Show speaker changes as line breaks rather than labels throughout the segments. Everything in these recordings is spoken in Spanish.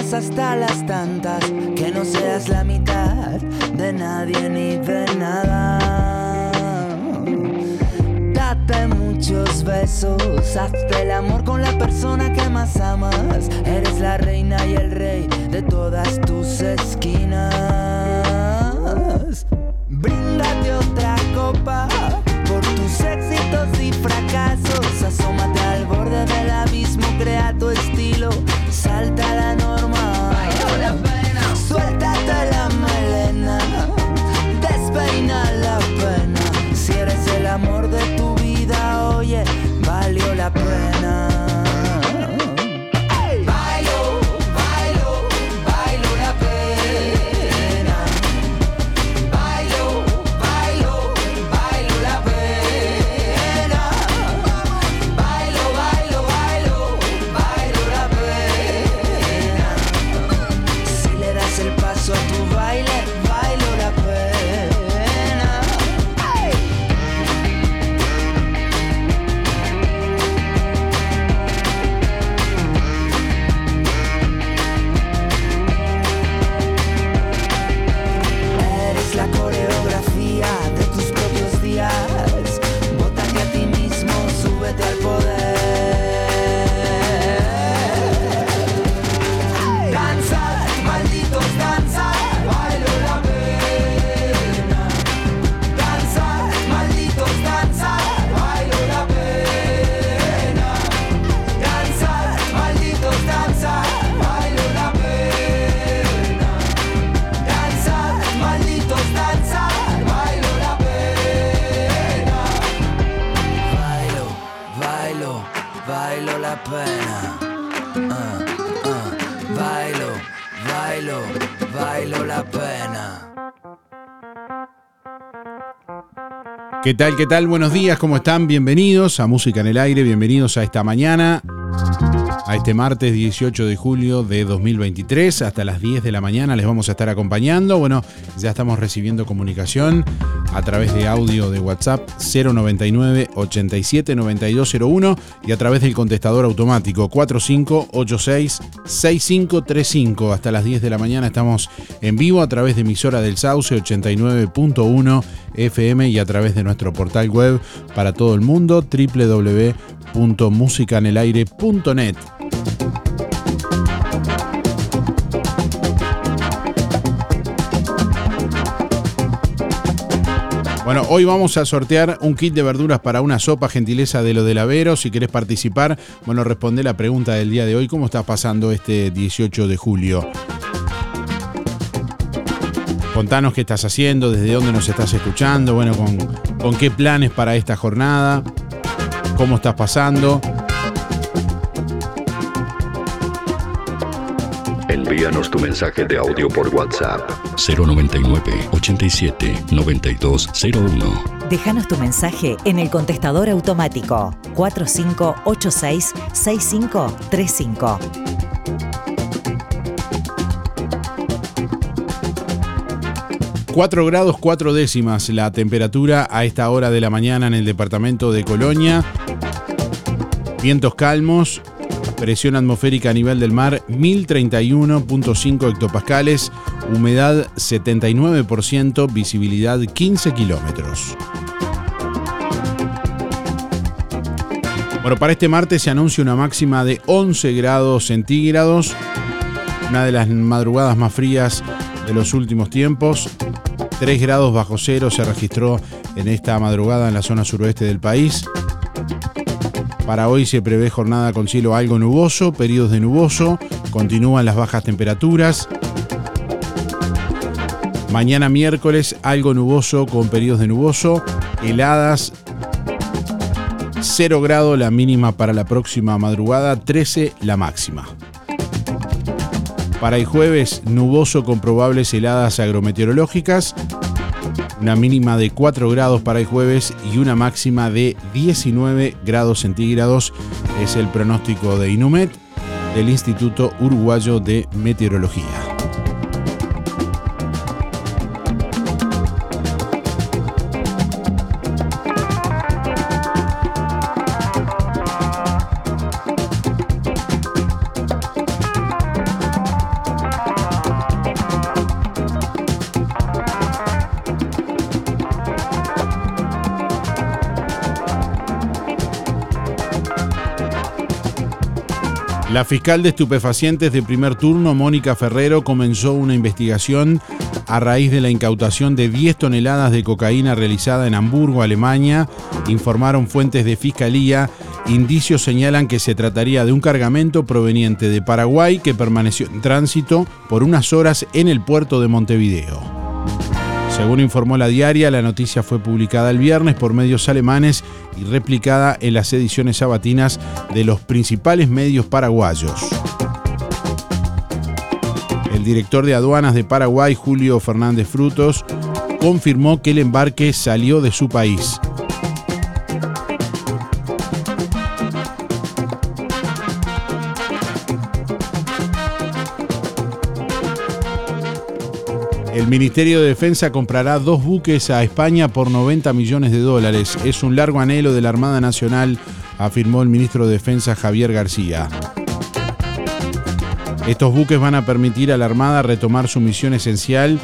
Hasta las tantas, que no seas la mitad de nadie ni de nada. Date muchos besos, hazte el amor con la persona que más amas. Eres la reina y el rey de todas tus esquinas.
¿Qué tal? ¿Qué tal? Buenos días, ¿cómo están? Bienvenidos a Música en el Aire, bienvenidos a esta mañana, a este martes 18 de julio de 2023. Hasta las 10 de la mañana les vamos a estar acompañando. Bueno, ya estamos recibiendo comunicación a través de audio de WhatsApp 099 87 9201 y a través del contestador automático 4586 6535. Hasta las 10 de la mañana estamos en vivo a través de emisora del Sauce 89.1 FM y a través de nuestro portal web para todo el mundo www.musicanelaire.net. Bueno, hoy vamos a sortear un kit de verduras para una sopa gentileza de lo del Avero. Si querés participar, bueno, responde la pregunta del día de hoy. ¿Cómo estás pasando este 18 de julio? Contanos qué estás haciendo, desde dónde nos estás escuchando, bueno, con, con qué planes para esta jornada, cómo estás pasando.
Envíanos tu mensaje de audio por WhatsApp
099 87 9201.
Déjanos tu mensaje en el contestador automático 4586 6535.
4 grados 4 décimas la temperatura a esta hora de la mañana en el departamento de Colonia. Vientos calmos, presión atmosférica a nivel del mar 1031.5 hectopascales, humedad 79%, visibilidad 15 kilómetros. Bueno, para este martes se anuncia una máxima de 11 grados centígrados, una de las madrugadas más frías de los últimos tiempos. 3 grados bajo cero se registró en esta madrugada en la zona suroeste del país. Para hoy se prevé jornada con cielo algo nuboso, periodos de nuboso, continúan las bajas temperaturas. Mañana miércoles algo nuboso con periodos de nuboso, heladas 0 grado la mínima para la próxima madrugada, 13 la máxima. Para el jueves, nuboso con probables heladas agrometeorológicas. Una mínima de 4 grados para el jueves y una máxima de 19 grados centígrados es el pronóstico de Inumet del Instituto Uruguayo de Meteorología. La fiscal de estupefacientes de primer turno, Mónica Ferrero, comenzó una investigación a raíz de la incautación de 10 toneladas de cocaína realizada en Hamburgo, Alemania. Informaron fuentes de fiscalía. Indicios señalan que se trataría de un cargamento proveniente de Paraguay que permaneció en tránsito por unas horas en el puerto de Montevideo. Según informó la diaria, la noticia fue publicada el viernes por medios alemanes y replicada en las ediciones sabatinas de los principales medios paraguayos. El director de aduanas de Paraguay, Julio Fernández Frutos, confirmó que el embarque salió de su país. Ministerio de Defensa comprará dos buques a España por 90 millones de dólares. Es un largo anhelo de la Armada Nacional, afirmó el ministro de Defensa Javier García. Estos buques van a permitir a la Armada retomar su misión esencial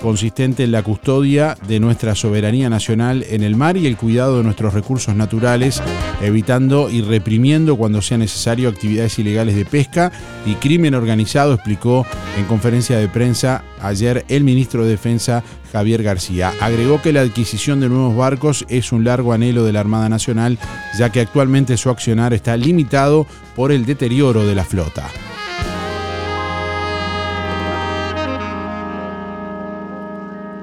consistente en la custodia de nuestra soberanía nacional en el mar y el cuidado de nuestros recursos naturales, evitando y reprimiendo cuando sea necesario actividades ilegales de pesca y crimen organizado, explicó en conferencia de prensa ayer el ministro de Defensa Javier García. Agregó que la adquisición de nuevos barcos es un largo anhelo de la Armada Nacional, ya que actualmente su accionar está limitado por el deterioro de la flota.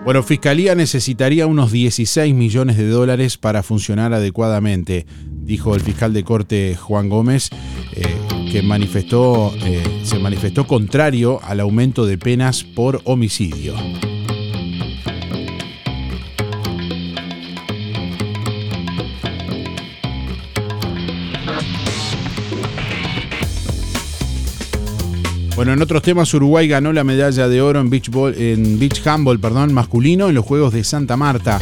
Bueno, Fiscalía necesitaría unos 16 millones de dólares para funcionar adecuadamente, dijo el fiscal de corte Juan Gómez, eh, que manifestó, eh, se manifestó contrario al aumento de penas por homicidio. Bueno, en otros temas, Uruguay ganó la medalla de oro en beach, ball, en beach handball perdón, masculino en los Juegos de Santa Marta.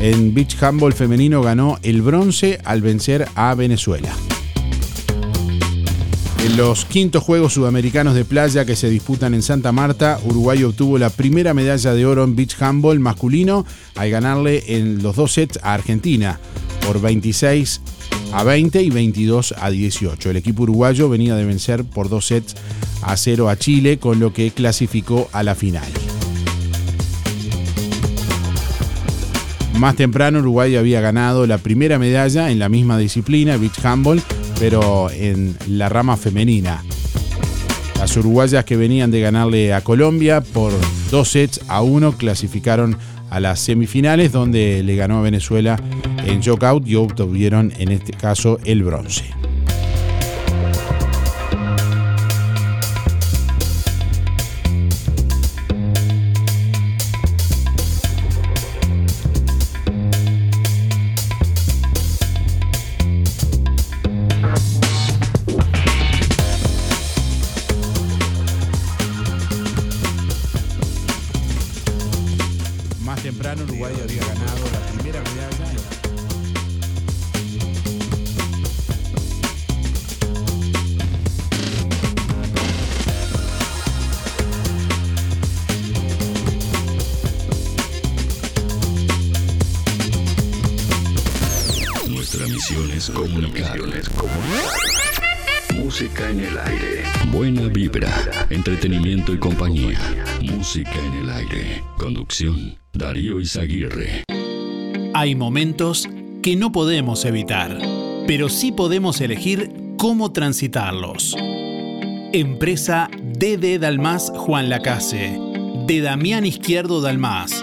En beach handball femenino ganó el bronce al vencer a Venezuela. En los quintos Juegos Sudamericanos de Playa que se disputan en Santa Marta, Uruguay obtuvo la primera medalla de oro en beach handball masculino al ganarle en los dos sets a Argentina por 26 a 20 y 22 a 18. El equipo uruguayo venía de vencer por dos sets a 0 a Chile, con lo que clasificó a la final. Más temprano Uruguay había ganado la primera medalla en la misma disciplina, beach handball, pero en la rama femenina. Las uruguayas que venían de ganarle a Colombia por dos sets a uno clasificaron a las semifinales donde le ganó a Venezuela en knockout y obtuvieron en este caso el bronce.
Entretenimiento y compañía. Música en el aire. Conducción, Darío Izaguirre.
Hay momentos que no podemos evitar, pero sí podemos elegir cómo transitarlos. Empresa DD Dalmas Juan Lacase, de Damián Izquierdo Dalmas.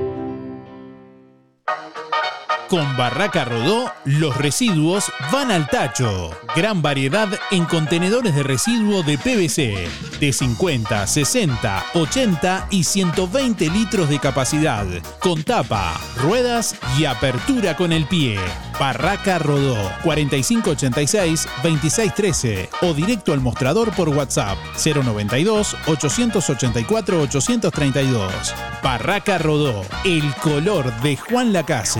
Con Barraca Rodó, los residuos van al tacho. Gran variedad en contenedores de residuo de PVC, de 50, 60, 80 y 120 litros de capacidad, con tapa, ruedas y apertura con el pie. Barraca Rodó, 4586-2613 o directo al mostrador por WhatsApp 092-884-832. Barraca Rodó, el color de Juan Lacase.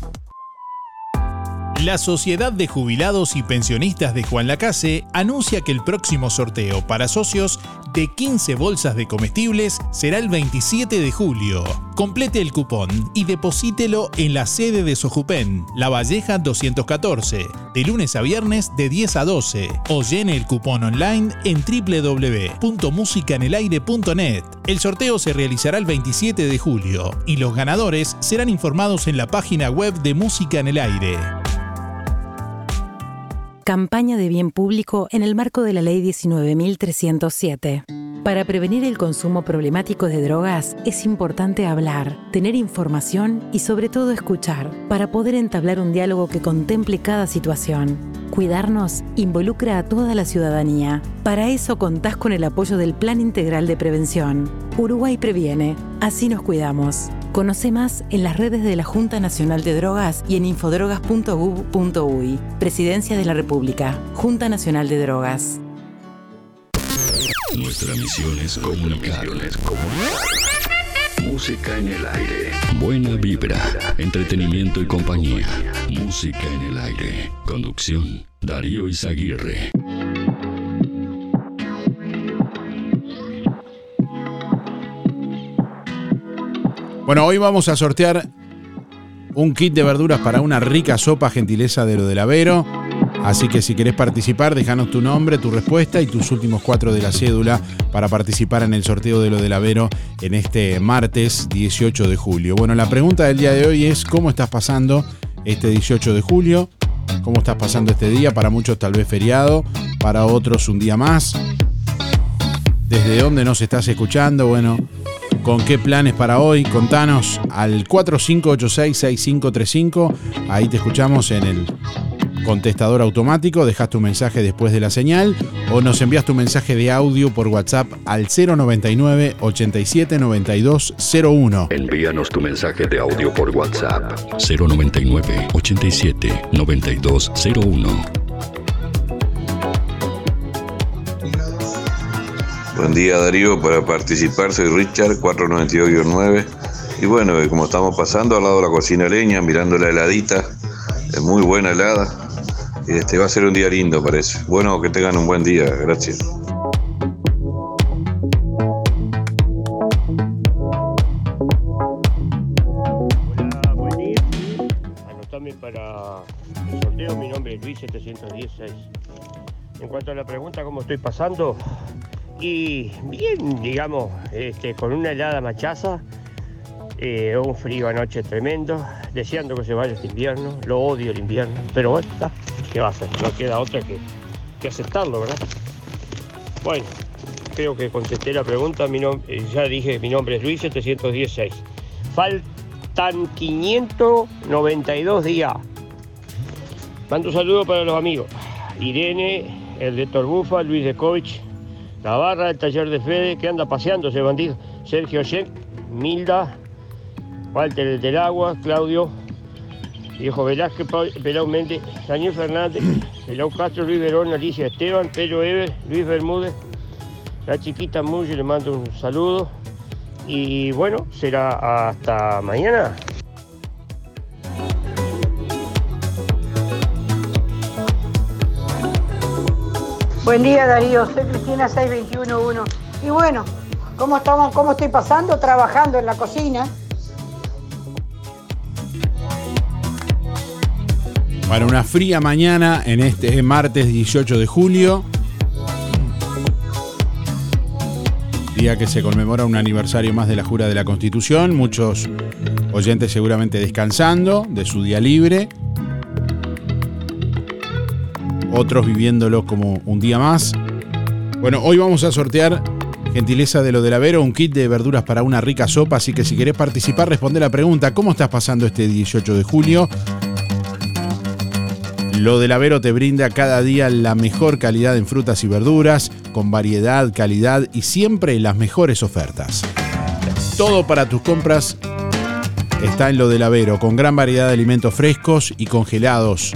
La Sociedad de Jubilados y Pensionistas de Juan Lacase anuncia que el próximo sorteo para socios de 15 bolsas de comestibles será el 27 de julio. Complete el cupón y deposítelo en la sede de Sojupen, La Valleja 214, de lunes a viernes de 10 a 12 o llene el cupón online en www.musicanelaire.net. El sorteo se realizará el 27 de julio y los ganadores serán informados en la página web de Música en el Aire.
Campaña de bien público en el marco de la Ley 19.307. Para prevenir el consumo problemático de drogas es importante hablar, tener información y sobre todo escuchar para poder entablar un diálogo que contemple cada situación. Cuidarnos involucra a toda la ciudadanía. Para eso contás con el apoyo del Plan Integral de Prevención. Uruguay previene, así nos cuidamos. Conoce más en las redes de la Junta Nacional de Drogas y en infodrogas.gov.uy. Presidencia de la República. Junta Nacional de Drogas.
Nuestra misión es comunicar. Música en el aire. Buena vibra, entretenimiento y compañía. Música en el aire. Conducción, Darío Izaguirre.
Bueno, hoy vamos a sortear un kit de verduras para una rica sopa gentileza de lo del Avero. Así que si querés participar, déjanos tu nombre, tu respuesta y tus últimos cuatro de la cédula para participar en el sorteo de lo del Avero en este martes 18 de julio. Bueno, la pregunta del día de hoy es ¿cómo estás pasando este 18 de julio? ¿Cómo estás pasando este día? Para muchos tal vez feriado, para otros un día más. ¿Desde dónde nos estás escuchando? Bueno, ¿Con qué planes para hoy? Contanos al 4586-6535. Ahí te escuchamos en el contestador automático. Dejas tu mensaje después de la señal o nos envías tu mensaje de audio por WhatsApp al 099 87 01.
Envíanos tu mensaje de audio por WhatsApp 099 87 01.
Buen día Darío, para participar soy Richard 492-9 y bueno, eh, como estamos pasando al lado de la cocina leña, mirando la heladita, muy buena helada, este va a ser un día lindo parece. Bueno, que tengan un buen día, gracias.
Hola, buen día. Anotame para el sorteo, mi nombre es Luis 716. En cuanto a la pregunta, ¿cómo estoy pasando? Y bien, digamos, este, con una helada machaza, eh, un frío anoche tremendo, deseando que se vaya este invierno, lo odio el invierno, pero bueno, está, ¿qué va a hacer? No queda otra que, que aceptarlo, ¿verdad? Bueno, creo que contesté la pregunta, mi eh, ya dije, mi nombre es Luis 716. Faltan 592 días. Mando un saludo para los amigos. Irene, el de Torbufa, Luis de Covich, la barra del taller de Fede, que anda paseando ese bandido. Sergio Sheck, Milda, Walter el del Agua, Claudio, Viejo Velázquez, Pelao Méndez, Daniel Fernández, Pelao Castro, Luis Verón, Alicia Esteban, Pedro Ever, Luis Bermúdez, la chiquita Muyo, le mando un saludo. Y bueno, será hasta mañana.
Buen día Darío, soy Cristina 6211. Y bueno, ¿cómo estamos? ¿Cómo estoy pasando? Trabajando en la cocina.
Para una fría mañana en este martes 18 de julio. Día que se conmemora un aniversario más de la Jura de la Constitución. Muchos oyentes seguramente descansando de su día libre. Otros viviéndolo como un día más. Bueno, hoy vamos a sortear, gentileza de lo del Avero, un kit de verduras para una rica sopa. Así que si querés participar, responde la pregunta: ¿Cómo estás pasando este 18 de julio? Lo del Avero te brinda cada día la mejor calidad en frutas y verduras, con variedad, calidad y siempre las mejores ofertas. Todo para tus compras está en Lo del Avero, con gran variedad de alimentos frescos y congelados.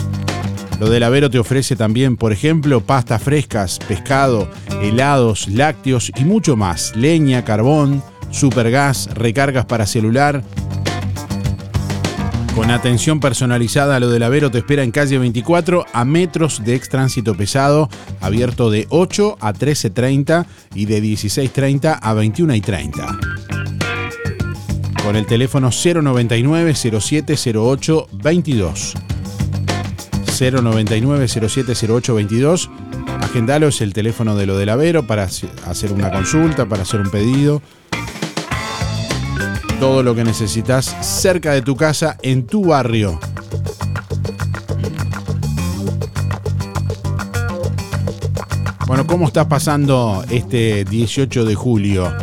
Lo del Avero te ofrece también, por ejemplo, pastas frescas, pescado, helados, lácteos y mucho más. Leña, carbón, supergas, recargas para celular con atención personalizada, lo del Avero te espera en calle 24 a metros de extránsito pesado, abierto de 8 a 13.30 y de 16.30 a 21.30. Con el teléfono 099 0708 22. 099 0708 22. Agendalo es el teléfono de lo del Avero para hacer una consulta, para hacer un pedido todo lo que necesitas cerca de tu casa, en tu barrio. Bueno, ¿cómo estás pasando este 18 de julio?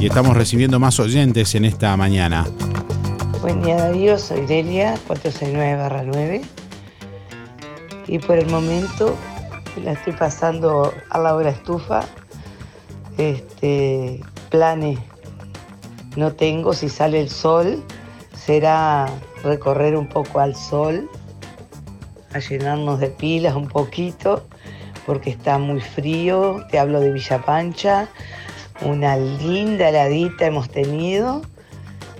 Y estamos recibiendo más oyentes en esta mañana.
Buen día Darío, soy Delia, 469-9. Y por el momento la estoy pasando a la hora estufa. Este, planes no tengo, si sale el sol, será recorrer un poco al sol, a llenarnos de pilas un poquito, porque está muy frío. Te hablo de Villa Pancha, una linda heladita hemos tenido.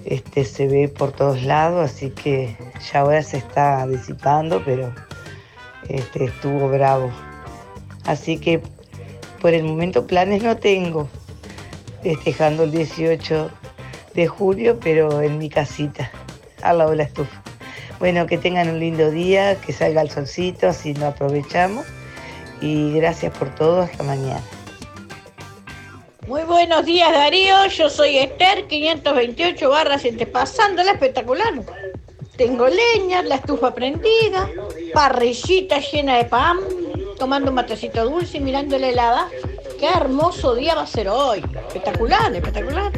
Este se ve por todos lados, así que ya ahora se está disipando, pero este, estuvo bravo. Así que por el momento planes no tengo, festejando el 18 de julio, pero en mi casita, al lado de la estufa. Bueno, que tengan un lindo día, que salga el solcito, así lo aprovechamos. Y gracias por todo, hasta mañana.
Muy buenos días Darío, yo soy Esther 528 barras pasándola espectacular. Tengo leña, la estufa prendida, parrillita llena de pan, tomando un matecito dulce y mirando la helada. Qué hermoso día va a ser hoy. Espectacular, espectacular.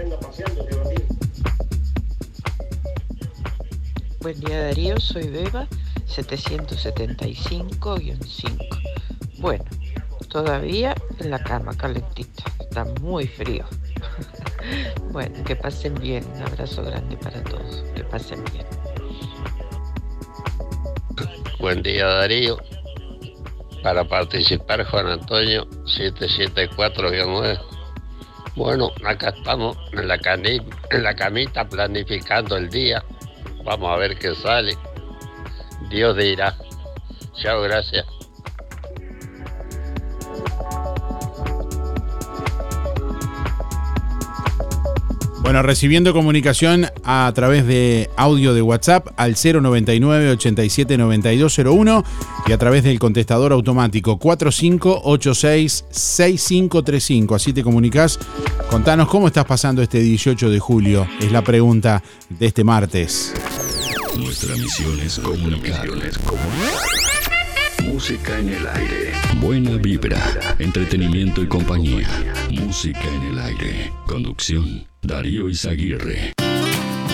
Buen día Darío, soy Beba, 775-5. Bueno, todavía en la cama calentita, está muy frío. bueno, que pasen bien, un abrazo grande para todos, que pasen bien.
Buen día Darío, para participar Juan Antonio 774-9. Bueno, acá estamos en la, en la camita planificando el día Vamos a ver qué sale. Dios dirá. Chao, gracias.
Bueno, recibiendo comunicación a través de audio de WhatsApp al 099 87 9201 y a través del contestador automático 4586 6535. Así te comunicas. Contanos cómo estás pasando este 18 de julio. Es la pregunta de este martes.
Nuestra misión es comunicar. Música en el aire. Buena vibra, entretenimiento y compañía. Música en el aire. Conducción, Darío Izaguirre.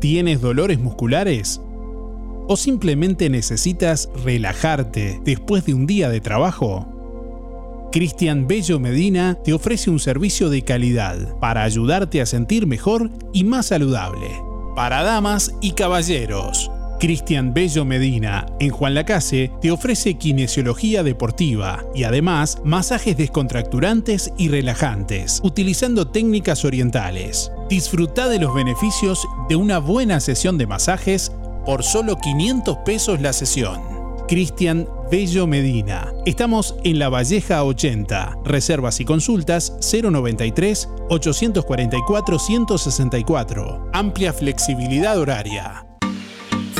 ¿Tienes dolores musculares? ¿O simplemente necesitas relajarte después de un día de trabajo? Cristian Bello Medina te ofrece un servicio de calidad para ayudarte a sentir mejor y más saludable. Para damas y caballeros, Cristian Bello Medina, en Juan Lacase, te ofrece kinesiología deportiva y además masajes descontracturantes y relajantes, utilizando técnicas orientales. Disfruta de los beneficios de una buena sesión de masajes por solo 500 pesos la sesión. Cristian Bello Medina. Estamos en La Valleja 80. Reservas y consultas 093 844 164. Amplia flexibilidad horaria.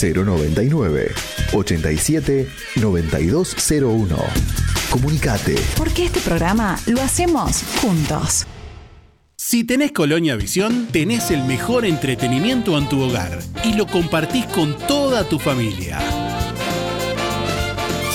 099 87 9201. Comunicate.
Porque este programa lo hacemos juntos.
Si tenés Colonia Visión, tenés el mejor entretenimiento en tu hogar y lo compartís con toda tu familia.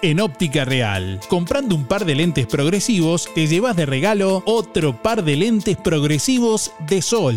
En Óptica Real, comprando un par de lentes progresivos, te llevas de regalo otro par de lentes progresivos de sol.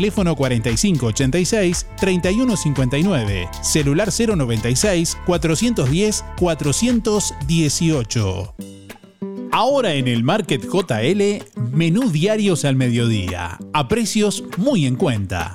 teléfono 4586-3159, celular 096-410-418. Ahora en el Market JL, menú diarios al mediodía, a precios muy en cuenta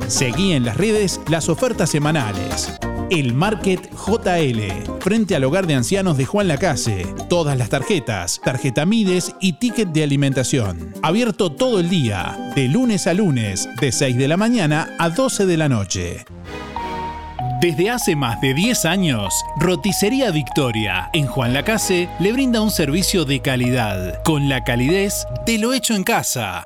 Seguí en las redes las ofertas semanales. El Market JL, frente al hogar de ancianos de Juan Lacase. Todas las tarjetas, tarjeta Mides y ticket de alimentación. Abierto todo el día, de lunes a lunes, de 6 de la mañana a 12 de la noche. Desde hace más de 10 años, Roticería Victoria en Juan Lacase le brinda un servicio de calidad, con la calidez de lo hecho en casa.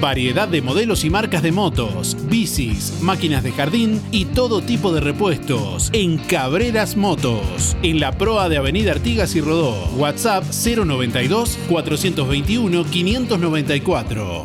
Variedad de modelos y marcas de motos, bicis, máquinas de jardín y todo tipo de repuestos en Cabreras Motos, en la proa de Avenida Artigas y Rodó. WhatsApp 092 421 594.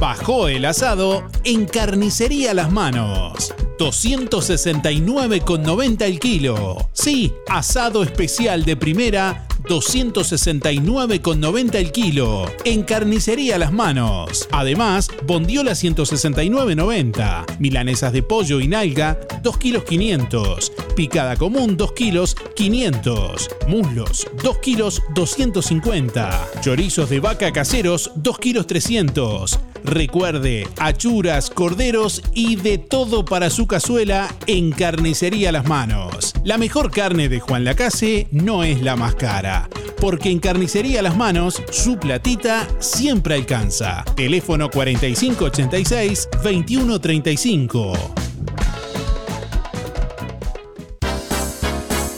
Bajó el asado en Carnicería Las Manos. 269,90 el kilo. Sí, asado especial de primera 269,90 el kilo. En carnicería las manos. Además, bondiola 169,90. Milanesas de pollo y nalga 2 kilos 500. Picada común 2 kilos 500. Muslos 2 kilos 250. Chorizos de vaca caseros 2 kilos 300. Recuerde, achuras, corderos y de todo para su cazuela en Carnicería Las Manos. La mejor carne de Juan Lacase no es la más cara, porque en Carnicería Las Manos su platita siempre alcanza. Teléfono 4586-2135.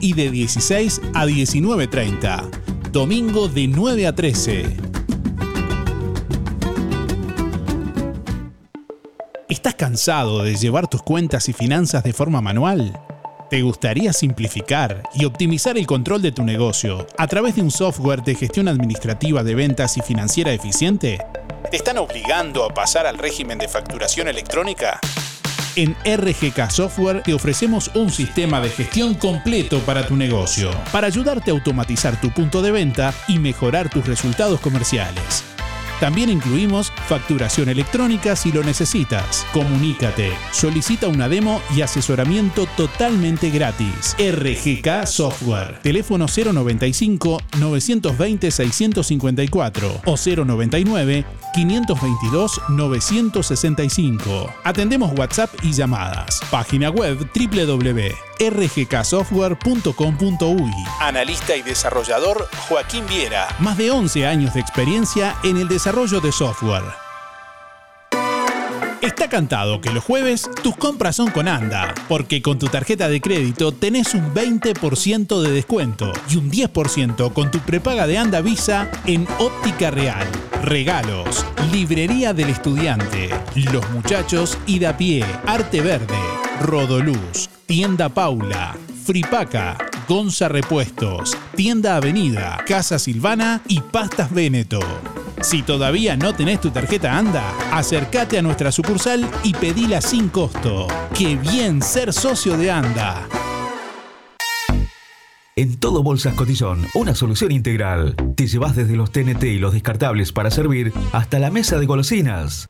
y de 16 a 19.30. Domingo de 9 a 13. ¿Estás cansado de llevar tus cuentas y finanzas de forma manual? ¿Te gustaría simplificar y optimizar el control de tu negocio a través de un software de gestión administrativa de ventas y financiera eficiente? ¿Te están obligando a pasar al régimen de facturación electrónica? En RGK Software te ofrecemos un sistema de gestión completo para tu negocio, para ayudarte a automatizar tu punto de venta y mejorar tus resultados comerciales. También incluimos facturación electrónica si lo necesitas. Comunícate, solicita una demo y asesoramiento totalmente gratis. RGK Software. Teléfono 095 920 654 o 099 522 965. Atendemos WhatsApp y llamadas. Página web www.rgksoftware.com.uy. Analista y desarrollador Joaquín Viera. Más de 11 años de experiencia en el desarrollo de software. Está cantado que los jueves tus compras son con ANDA, porque con tu tarjeta de crédito tenés un 20% de descuento y un 10% con tu prepaga de ANDA Visa en Óptica Real. Regalos, Librería del Estudiante, Los Muchachos y pie, Arte Verde, Rodoluz, Tienda Paula, Fripaca, Gonza Repuestos, Tienda Avenida, Casa Silvana y Pastas Véneto. Si todavía no tenés tu tarjeta ANDA, acércate a nuestra sucursal y pedila sin costo. ¡Qué bien ser socio de ANDA!
En todo Bolsas Cotillón, una solución integral. Te llevas desde los TNT y los descartables para servir hasta la mesa de golosinas.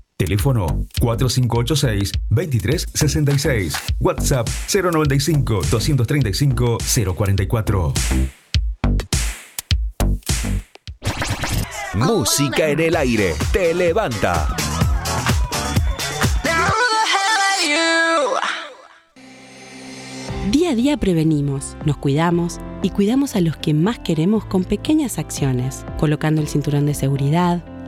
Teléfono 4586-2366. WhatsApp 095-235-044.
Música en el aire. Te levanta.
Día a día prevenimos, nos cuidamos y cuidamos a los que más queremos con pequeñas acciones, colocando el cinturón de seguridad,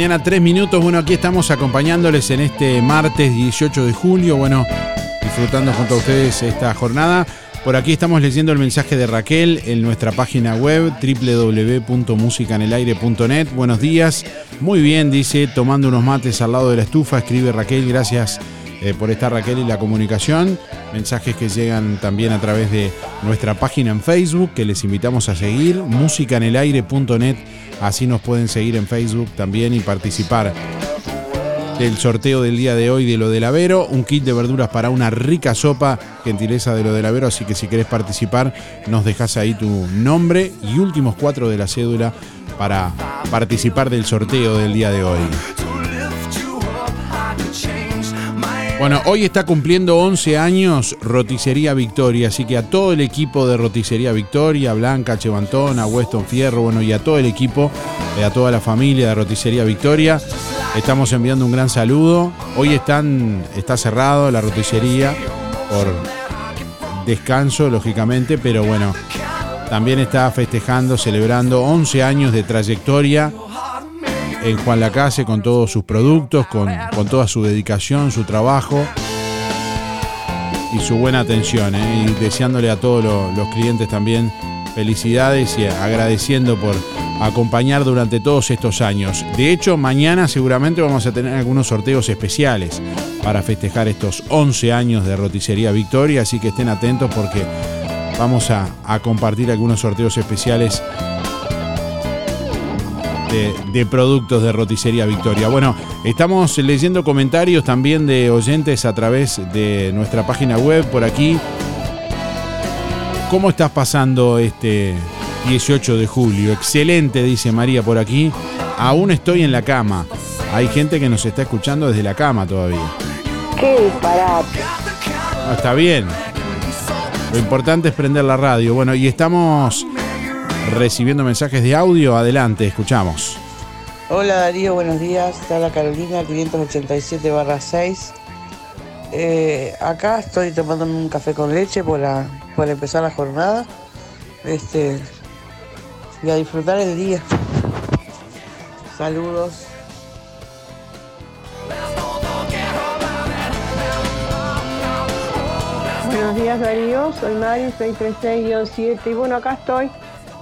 Mañana, 3 minutos. Bueno, aquí estamos acompañándoles en este martes 18 de julio. Bueno, disfrutando junto a ustedes esta jornada. Por aquí estamos leyendo el mensaje de Raquel en nuestra página web www.musicanelaire.net. Buenos días. Muy bien, dice, tomando unos mates al lado de la estufa. Escribe Raquel, gracias eh, por estar Raquel y la comunicación. Mensajes que llegan también a través de nuestra página en Facebook, que les invitamos a seguir, musicanelaire.net. Así nos pueden seguir en Facebook también y participar del sorteo del día de hoy de lo del Avero, un kit de verduras para una rica sopa, gentileza de lo del Avero, así que si querés participar, nos dejas ahí tu nombre y últimos cuatro de la cédula para participar del sorteo del día de hoy. Bueno, hoy está cumpliendo 11 años Roticería Victoria, así que a todo el equipo de Roticería Victoria, Blanca Chevantón, a Weston Fierro, bueno, y a todo el equipo, eh, a toda la familia de Roticería Victoria, estamos enviando un gran saludo. Hoy están, está cerrado la roticería por descanso, lógicamente, pero bueno, también está festejando, celebrando 11 años de trayectoria en Juan Lacase con todos sus productos, con, con toda su dedicación, su trabajo y su buena atención. ¿eh? Y deseándole a todos lo- los clientes también felicidades y agradeciendo por acompañar durante todos estos años. De hecho, mañana seguramente vamos a tener algunos sorteos especiales para festejar estos 11 años de Roticería Victoria, así que estén atentos porque vamos a, a compartir algunos sorteos especiales de, de productos de Roticería Victoria. Bueno, estamos leyendo comentarios también de oyentes a través de nuestra página web por aquí. ¿Cómo estás pasando este 18 de julio? Excelente, dice María por aquí. Aún estoy en la cama. Hay gente que nos está escuchando desde la cama todavía.
Qué disparate.
No, está bien. Lo importante es prender la radio. Bueno, y estamos recibiendo mensajes de audio. Adelante, escuchamos.
Hola Darío, buenos días. Está la Carolina 587 barra 6. Eh, acá estoy tomando un café con leche para, para empezar la jornada. Este, y a disfrutar el día. Saludos.
Buenos días Darío, soy Mari 636-7 y bueno, acá estoy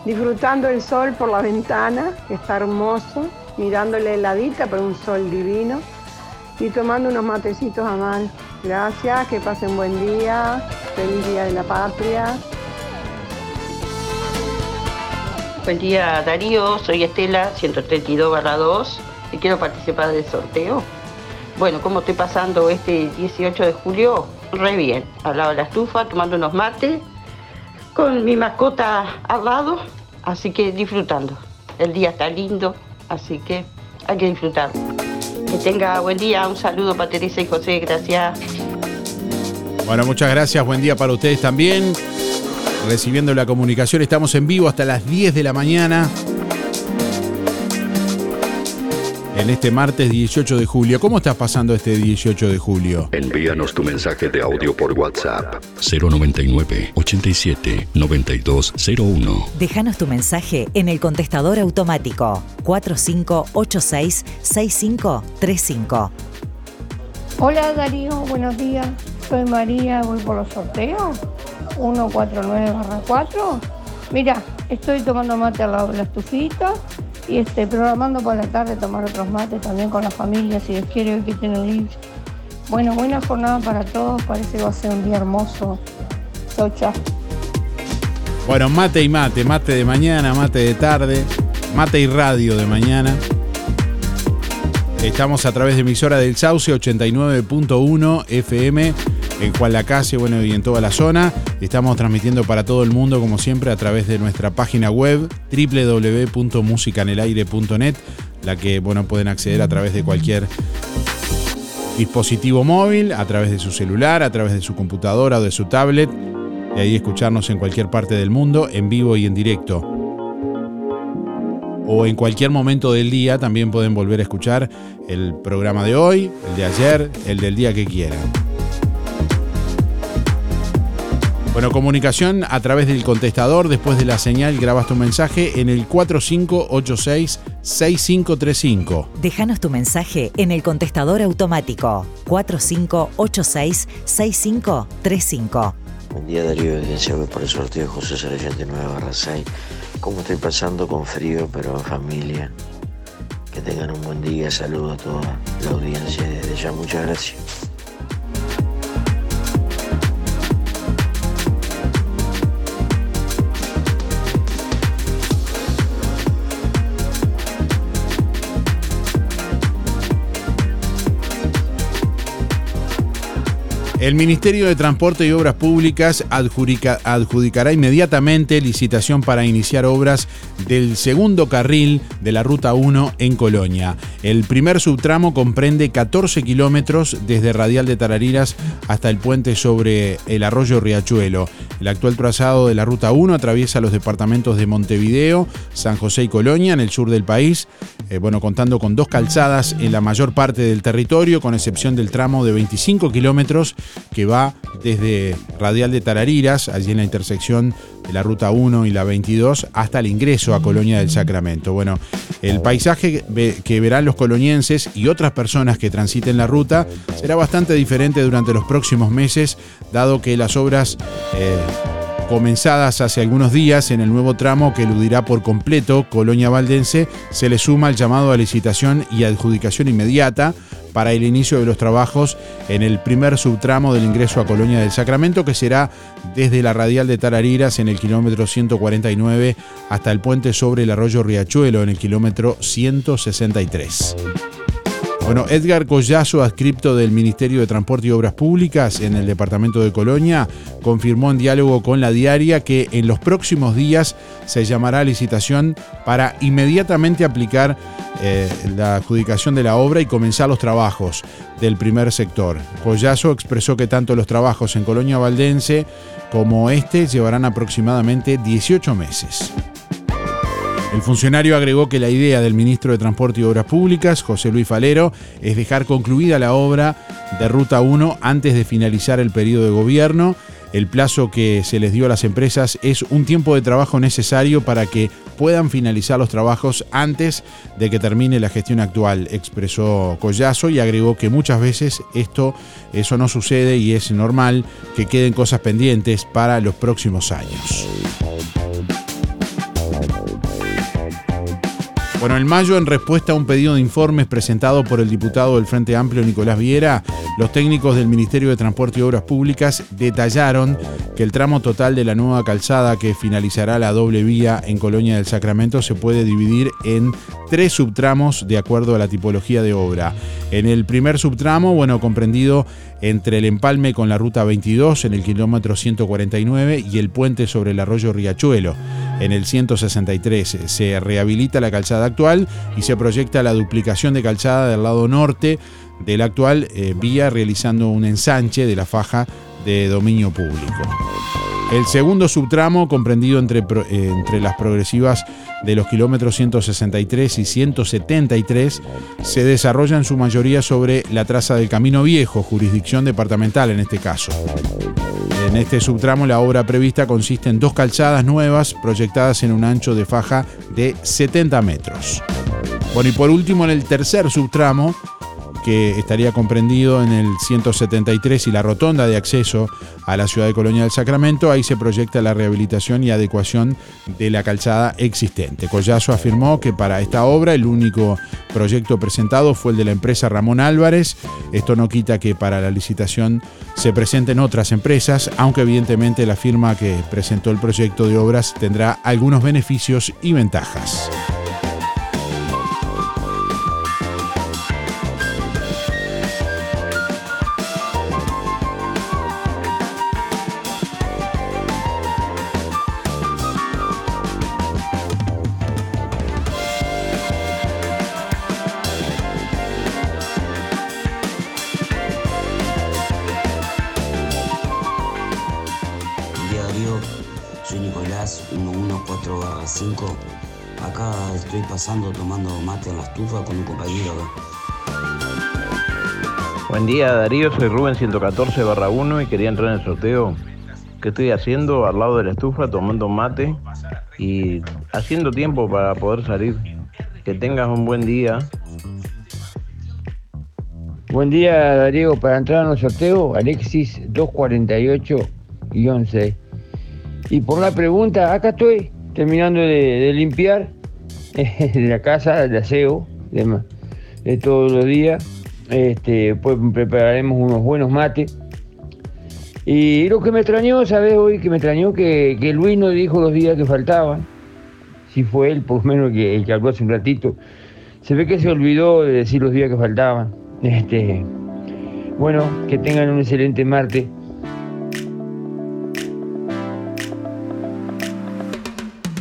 disfrutando el sol por la ventana, que está hermoso, mirándole heladita, pero un sol divino y tomando unos matecitos a mano. Gracias, que pasen buen día, feliz día de la patria.
Buen día Darío, soy Estela 132 barra 2 y quiero participar del sorteo. Bueno, ¿cómo estoy pasando este 18 de julio? Re bien, al lado de la estufa, tomando unos mates, con mi mascota al lado, así que disfrutando. El día está lindo, así que hay que disfrutar. Que tenga buen día, un saludo para Teresa y José, gracias.
Bueno, muchas gracias. Buen día para ustedes también. Recibiendo la comunicación, estamos en vivo hasta las 10 de la mañana. En este martes 18 de julio. ¿Cómo estás pasando este 18 de julio?
Envíanos tu mensaje de audio por WhatsApp 099 87 9201.
Déjanos tu mensaje en el contestador automático 4586-6535.
Hola Darío, buenos días. Soy María, voy por los sorteos. 149 4. Mira, estoy tomando mate al lado de la estufita y este, programando para la tarde tomar otros mates también con la familia, si Dios quiere, hoy que tienen libre. Bueno, buena jornada para todos, parece que va a ser un día hermoso. Chau, chau.
Bueno, mate y mate. Mate de mañana, mate de tarde. Mate y radio de mañana. Estamos a través de emisora del Sauce 89.1 FM en Juan Lacase, bueno, y en toda la zona. Estamos transmitiendo para todo el mundo, como siempre, a través de nuestra página web www.musicanelaire.net, la que, bueno, pueden acceder a través de cualquier dispositivo móvil, a través de su celular, a través de su computadora o de su tablet, y ahí escucharnos en cualquier parte del mundo, en vivo y en directo o en cualquier momento del día también pueden volver a escuchar el programa de hoy, el de ayer, el del día que quieran. Bueno, comunicación a través del contestador. Después de la señal grabas tu mensaje en el 4586-6535.
Déjanos tu mensaje en el contestador automático 4586-6535.
Buen día Darío, audiencia voy por el sorteo de José Sargento 9 barra 6. ¿Cómo estoy pasando con frío, pero en familia? Que tengan un buen día, saludo a toda la audiencia desde ya muchas gracias.
El Ministerio de Transporte y Obras Públicas adjudica- adjudicará inmediatamente licitación para iniciar obras del segundo carril de la Ruta 1 en Colonia. El primer subtramo comprende 14 kilómetros desde Radial de Tarariras hasta el puente sobre el arroyo Riachuelo. El actual trazado de la Ruta 1 atraviesa los departamentos de Montevideo, San José y Colonia en el sur del país, eh, bueno, contando con dos calzadas en la mayor parte del territorio, con excepción del tramo de 25 kilómetros que va desde Radial de Tarariras, allí en la intersección de la Ruta 1 y la 22, hasta el ingreso a Colonia del Sacramento. Bueno, el paisaje que verán los colonienses y otras personas que transiten la ruta será bastante diferente durante los próximos meses, dado que las obras... eh, comenzadas hace algunos días en el nuevo tramo que eludirá por completo Colonia Valdense, se le suma el llamado a licitación y adjudicación inmediata para el inicio de los trabajos en el primer subtramo del ingreso a Colonia del Sacramento, que será desde la radial de Tarariras en el kilómetro 149 hasta el puente sobre el arroyo Riachuelo en el kilómetro 163. Bueno, Edgar Collazo, adscripto del Ministerio de Transporte y Obras Públicas en el departamento de Colonia, confirmó en diálogo con la diaria que en los próximos días se llamará licitación para inmediatamente aplicar eh, la adjudicación de la obra y comenzar los trabajos del primer sector. Collazo expresó que tanto los trabajos en Colonia Valdense como este llevarán aproximadamente 18 meses. El funcionario agregó que la idea del ministro de Transporte y Obras Públicas, José Luis Falero, es dejar concluida la obra de Ruta 1 antes de finalizar el periodo de gobierno. El plazo que se les dio a las empresas es un tiempo de trabajo necesario para que puedan finalizar los trabajos antes de que termine la gestión actual, expresó Collazo y agregó que muchas veces esto eso no sucede y es normal que queden cosas pendientes para los próximos años. Bueno, en mayo, en respuesta a un pedido de informes presentado por el diputado del Frente Amplio Nicolás Viera, los técnicos del Ministerio de Transporte y Obras Públicas detallaron que el tramo total de la nueva calzada que finalizará la doble vía en Colonia del Sacramento se puede dividir en tres subtramos de acuerdo a la tipología de obra. En el primer subtramo, bueno, comprendido entre el empalme con la ruta 22 en el kilómetro 149 y el puente sobre el arroyo Riachuelo en el 163. Se rehabilita la calzada actual y se proyecta la duplicación de calzada del lado norte de la actual eh, vía realizando un ensanche de la faja de dominio público. El segundo subtramo, comprendido entre, eh, entre las progresivas de los kilómetros 163 y 173, se desarrolla en su mayoría sobre la traza del Camino Viejo, jurisdicción departamental en este caso. En este subtramo la obra prevista consiste en dos calzadas nuevas proyectadas en un ancho de faja de 70 metros. Bueno, y por último en el tercer subtramo, que estaría comprendido en el 173 y la rotonda de acceso a la ciudad de Colonia del Sacramento, ahí se proyecta la rehabilitación y adecuación de la calzada existente. Collazo afirmó que para esta obra el único proyecto presentado fue el de la empresa Ramón Álvarez. Esto no quita que para la licitación se presenten otras empresas, aunque evidentemente la firma que presentó el proyecto de obras tendrá algunos beneficios y ventajas.
Tomando mate en la estufa con un compañero.
Buen día Darío, soy Rubén 114 barra 1 y quería entrar en el sorteo. ¿Qué estoy haciendo? Al lado de la estufa, tomando mate y haciendo tiempo para poder salir. Que tengas un buen día.
Buen día, Darío. Para entrar en el sorteo, Alexis 248-6. Y por la pregunta, acá estoy terminando de, de limpiar eh, la casa, de aseo, de, de todos los días. Este, pues prepararemos unos buenos mates. Y lo que me extrañó, ¿sabes hoy? Que me extrañó que, que Luis no dijo los días que faltaban. Si fue él, por lo menos el que, el que habló hace un ratito. Se ve que se olvidó de decir los días que faltaban. Este, Bueno, que tengan un excelente martes.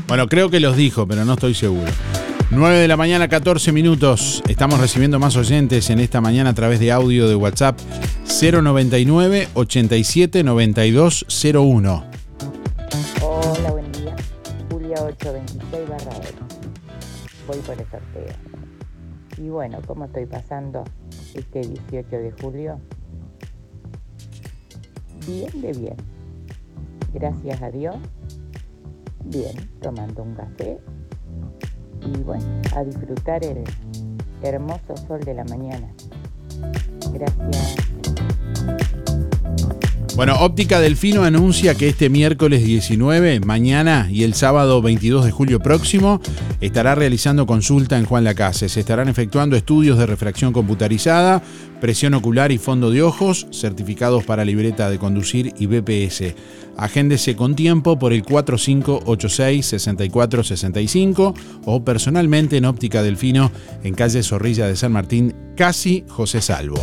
Bueno, creo que los dijo, pero no estoy seguro. 9 de la mañana, 14 minutos. Estamos recibiendo más oyentes en esta mañana a través de audio de WhatsApp 099 87 92 01.
Hola, buen día. Julia 826 barra 8. Voy por el sorteo. Y bueno, ¿cómo estoy pasando este 18 de julio? Bien de bien. Gracias a Dios. Bien, tomando un café. Y bueno, a disfrutar el hermoso sol de la mañana. Gracias.
Bueno, Óptica Delfino anuncia que este miércoles 19, mañana y el sábado 22 de julio próximo estará realizando consulta en Juan Lacase. Se estarán efectuando estudios de refracción computarizada, presión ocular y fondo de ojos, certificados para libreta de conducir y BPS. Agéndese con tiempo por el 4586-6465 o personalmente en Óptica Delfino en calle Zorrilla de San Martín, casi José Salvo.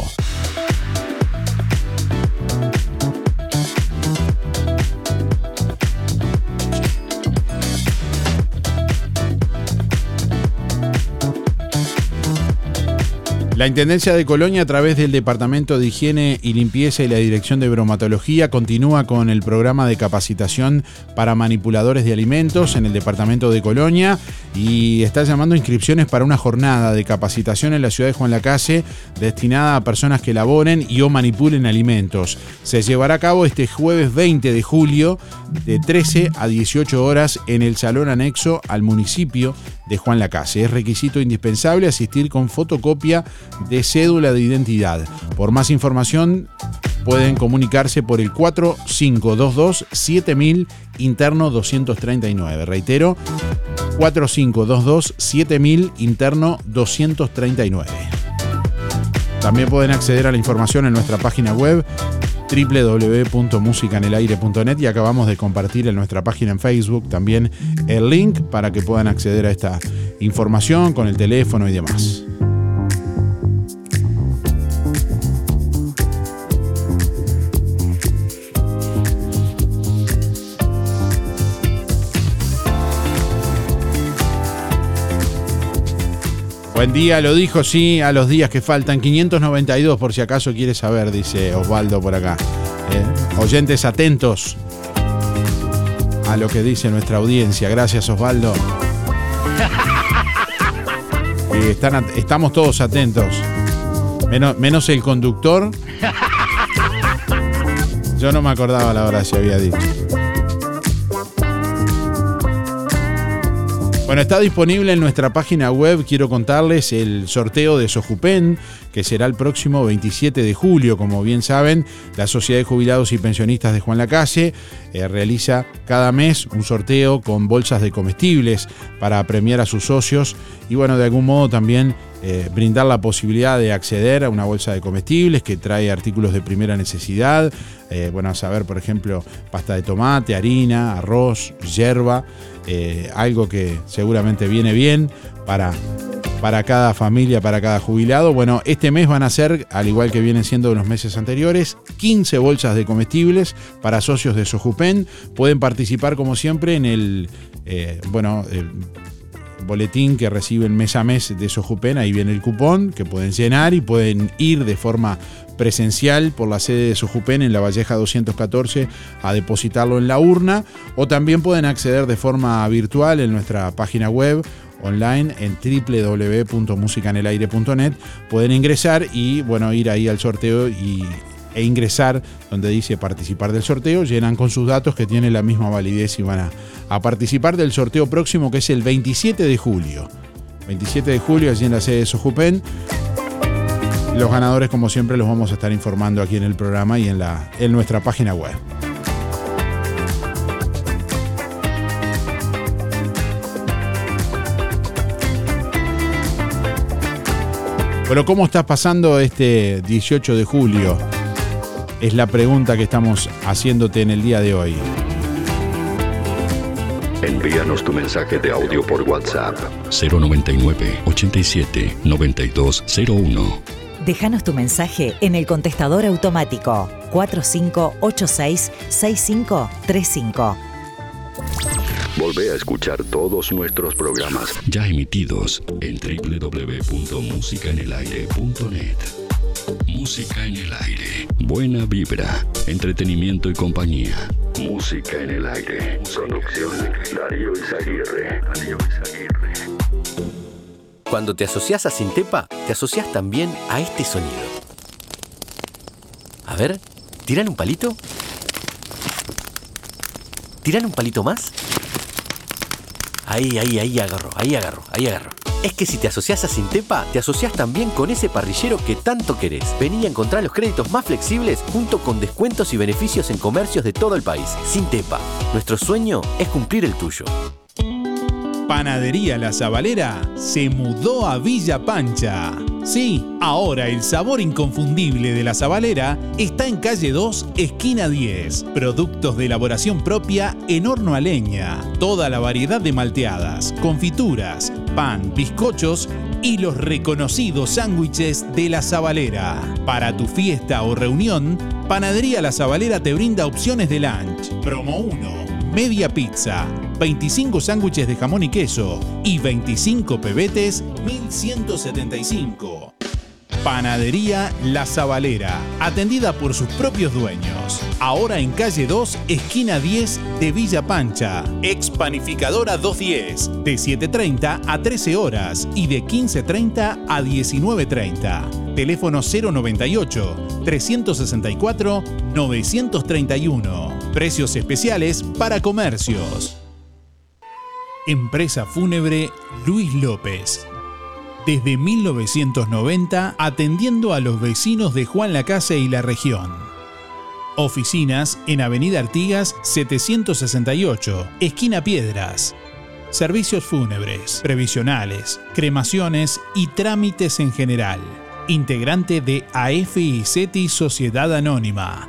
La Intendencia de Colonia, a través del Departamento de Higiene y Limpieza y la Dirección de Bromatología, continúa con el programa de capacitación para manipuladores de alimentos en el Departamento de Colonia y está llamando inscripciones para una jornada de capacitación en la ciudad de Juan Lacase destinada a personas que elaboren y o manipulen alimentos. Se llevará a cabo este jueves 20 de julio de 13 a 18 horas en el salón anexo al municipio de Juan Lacase. Es requisito indispensable asistir con fotocopia de cédula de identidad. Por más información pueden comunicarse por el 4522 7000 interno 239. Reitero, 4522 7000 interno 239. También pueden acceder a la información en nuestra página web www.musicanelaire.net y acabamos de compartir en nuestra página en Facebook también el link para que puedan acceder a esta información con el teléfono y demás. Buen día, lo dijo, sí, a los días que faltan. 592 por si acaso quiere saber, dice Osvaldo por acá. Eh, oyentes atentos a lo que dice nuestra audiencia. Gracias, Osvaldo. Y están estamos todos atentos. Menos, menos el conductor. Yo no me acordaba la hora si había dicho. Bueno, está disponible en nuestra página web, quiero contarles, el sorteo de Sojupen, que será el próximo 27 de julio. Como bien saben, la Sociedad de Jubilados y Pensionistas de Juan Lacase eh, realiza cada mes un sorteo con bolsas de comestibles para premiar a sus socios y bueno, de algún modo también eh, brindar la posibilidad de acceder a una bolsa de comestibles que trae artículos de primera necesidad. eh, bueno, a saber, por ejemplo, pasta de tomate, harina, arroz, yerba, eh, algo que seguramente viene bien para, para cada familia, para cada jubilado. Bueno, este mes van a ser, al igual que vienen siendo en los meses anteriores, 15 bolsas de comestibles para socios de Sojupen. Pueden participar, como siempre, en el, eh, bueno, el boletín que reciben mes a mes de Sojupen, ahí viene el cupón que pueden llenar y pueden ir de forma presencial por la sede de Sojupen en la Valleja 214 a depositarlo en la urna o también pueden acceder de forma virtual en nuestra página web online en www.musicanelaire.net pueden ingresar y bueno ir ahí al sorteo y e ingresar donde dice participar del sorteo, llenan con sus datos que tienen la misma validez y van a, a participar del sorteo próximo que es el 27 de julio. 27 de julio allí en la sede de Sojupen. Los ganadores como siempre los vamos a estar informando aquí en el programa y en, la, en nuestra página web. Pero ¿cómo estás pasando este 18 de julio? Es la pregunta que estamos haciéndote en el día de hoy.
Envíanos tu mensaje de audio por WhatsApp 099 87 9201.
Déjanos tu mensaje en el contestador automático 4586-6535.
Volvé a escuchar todos nuestros programas ya emitidos en www.musicaenelaire.net. Música en el aire. Buena vibra, entretenimiento y compañía. Música en el aire. Producción Darío Izaguirre. Darío Izaguirre.
Cuando te asocias a Sintepa, te asocias también a este sonido. A ver, ¿tiran un palito? ¿Tiran un palito más? Ahí, ahí, ahí agarro, ahí agarro, ahí agarro. Es que si te asocias a Sintepa, te asocias también con ese parrillero que tanto querés. Vení a encontrar los créditos más flexibles junto con descuentos y beneficios en comercios de todo el país. Sintepa, nuestro sueño es cumplir el tuyo.
Panadería La Zabalera se mudó a Villa Pancha. Sí, ahora el sabor inconfundible de La Zabalera está en calle 2, esquina 10. Productos de elaboración propia en horno a leña. Toda la variedad de malteadas, confituras, pan, bizcochos y los reconocidos sándwiches de La Zabalera. Para tu fiesta o reunión, Panadería La Zabalera te brinda opciones de lunch. Promo 1 media pizza, 25 sándwiches de jamón y queso y 25 pebetes, 1175. Panadería La Zabalera, atendida por sus propios dueños. Ahora en calle 2, esquina 10 de Villa Pancha. Ex Panificadora 210, de 7.30 a 13 horas y de 15.30 a 19.30. Teléfono 098 364 931. Precios especiales para comercios. Empresa Fúnebre Luis López. Desde 1990 atendiendo a los vecinos de Juan Lacase y la región. Oficinas en Avenida Artigas 768, esquina Piedras. Servicios fúnebres, previsionales, cremaciones y trámites en general. Integrante de AFI Sociedad Anónima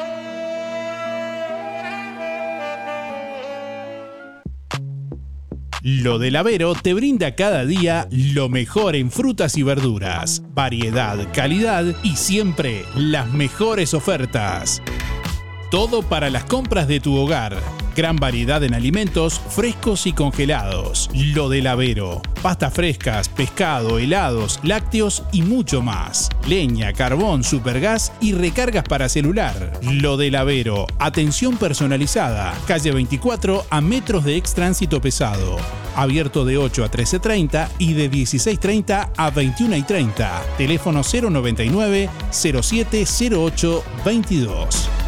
Lo del Avero te brinda cada día lo mejor en frutas y verduras, variedad, calidad y siempre las mejores ofertas. Todo para las compras de tu hogar. Gran variedad en alimentos frescos y congelados. Lo del Avero. Pastas frescas, pescado, helados, lácteos y mucho más. Leña, carbón, supergas y recargas para celular. Lo del Avero. Atención personalizada. Calle 24 a metros de ex tránsito pesado. Abierto de 8 a 13.30 y de 16.30 a 21.30. Teléfono 099 0708 22.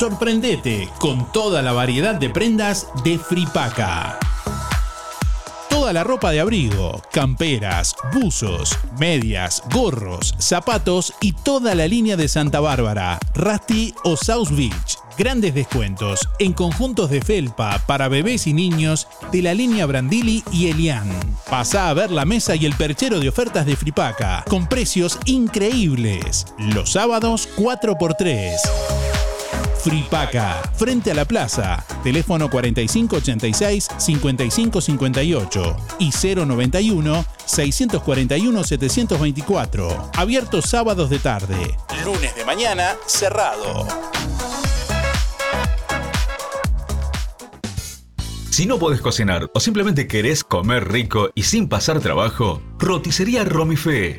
Sorprendete con toda la variedad de prendas de Fripaca. Toda la ropa de abrigo, camperas, buzos, medias, gorros, zapatos y toda la línea de Santa Bárbara, Rusty o South Beach. Grandes descuentos en conjuntos de felpa para bebés y niños de la línea Brandili y Elian. Pasa a ver la mesa y el perchero de ofertas de Fripaca con precios increíbles. Los sábados 4x3. Fripaca, frente a la plaza. Teléfono 4586-5558 y 091-641-724. Abiertos sábados de tarde. Lunes de mañana, cerrado.
Si no podés cocinar o simplemente querés comer rico y sin pasar trabajo, roticería Romifé.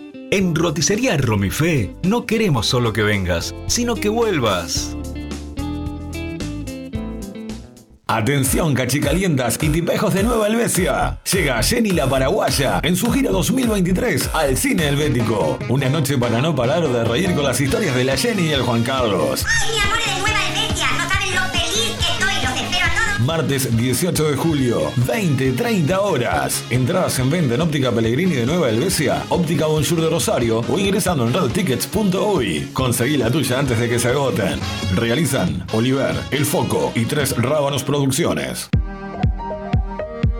En Roticería Romifé no queremos solo que vengas, sino que vuelvas.
Atención cachicalientas y tipejos de Nueva Helvecia. Llega Jenny la Paraguaya en su gira 2023 al Cine Helvético. Una noche para no parar de reír con las historias de la Jenny y el Juan Carlos.
¡Ay, mi amor
Martes 18 de julio, 20-30 horas. Entradas en venta en Óptica Pellegrini de Nueva Helvecia, Óptica Bonjour de Rosario o ingresando en redtickets.uy. Conseguí la tuya antes de que se agoten. Realizan Oliver, El Foco y Tres Rábanos Producciones.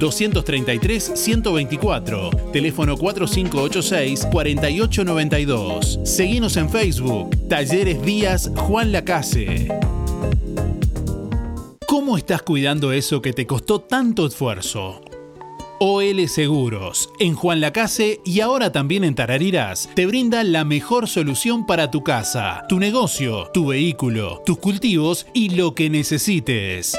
233 124. Teléfono 4586-4892. Seguimos en Facebook, Talleres Díaz Juan Lacase. ¿Cómo estás cuidando eso que te costó tanto esfuerzo? OL Seguros, en Juan Lacase y ahora también en Tarariras, te brinda la mejor solución para tu casa, tu negocio, tu vehículo, tus cultivos y lo que necesites.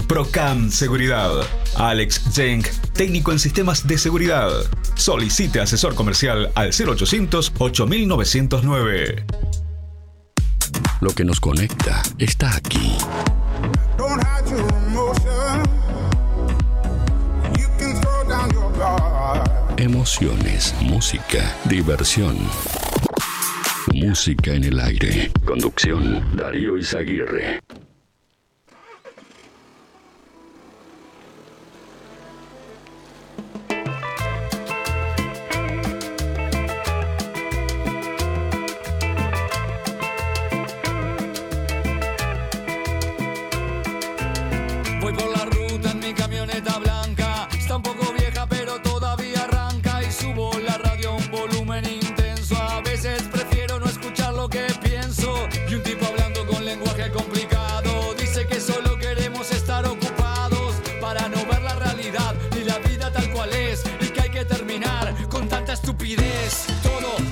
Procam Seguridad. Alex Jenk, técnico en sistemas de seguridad. Solicite asesor comercial al 0800 8909.
Lo que nos conecta está aquí. Emociones, música, diversión. Música en el aire. Conducción, Darío Izaguirre.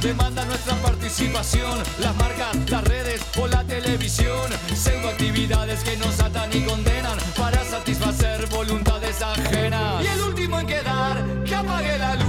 Demanda nuestra participación. Las marcas, las redes o la televisión. Pseudoactividades que nos atan y condenan para satisfacer voluntades ajenas. Y el último en quedar, que apague la luz.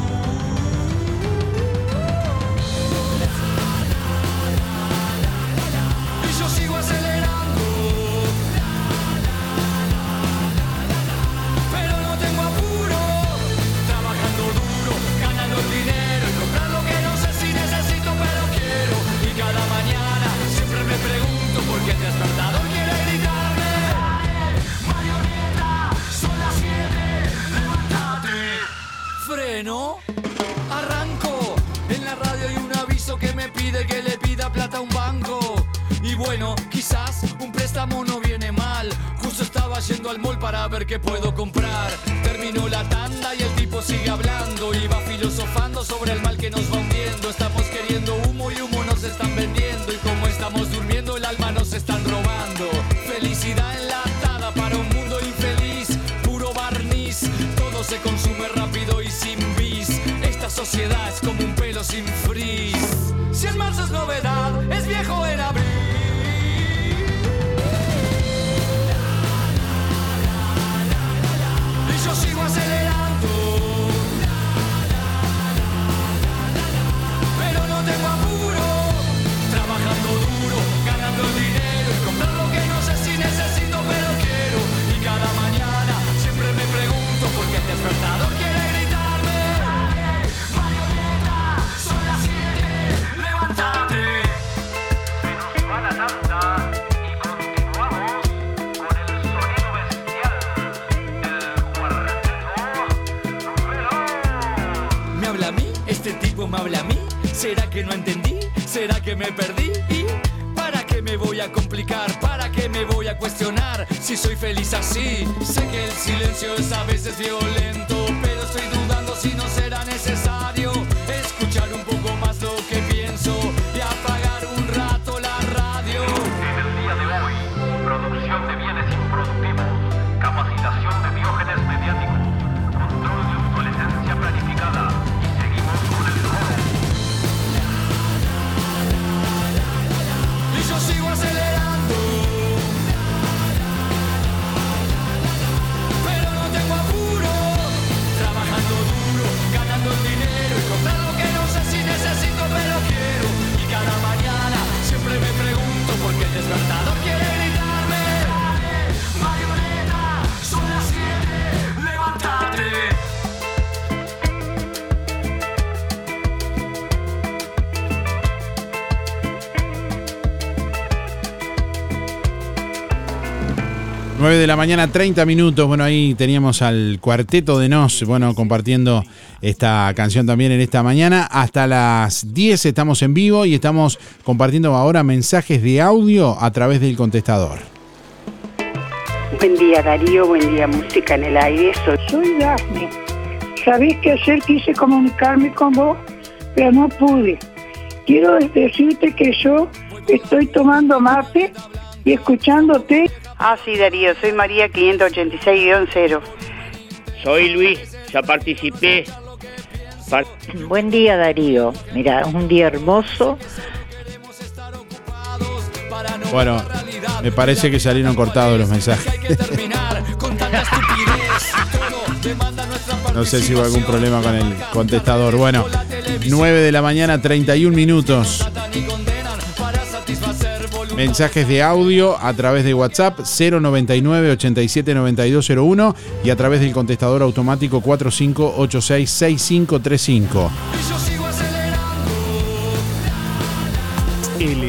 9 de la mañana, 30 minutos. Bueno, ahí teníamos al cuarteto de Nos, bueno, compartiendo esta canción también en esta mañana. Hasta las 10 estamos en vivo y estamos compartiendo ahora mensajes de audio a través del contestador.
Buen día Darío, buen día Música en el Aire. Soy, soy Daphne. Sabés que ayer quise comunicarme con vos, pero no pude. Quiero decirte que yo estoy tomando mate y escuchándote. Ah, sí, Darío, soy María 586-0.
Soy Luis, ya participé. Par-
Buen día Darío, mira, un día hermoso.
Bueno, me parece que salieron cortados los mensajes. No sé si hubo algún problema con el contestador. Bueno, 9 de la mañana, 31 minutos. Mensajes de audio a través de WhatsApp 099 87 9201 y a través del contestador automático 4586 6535.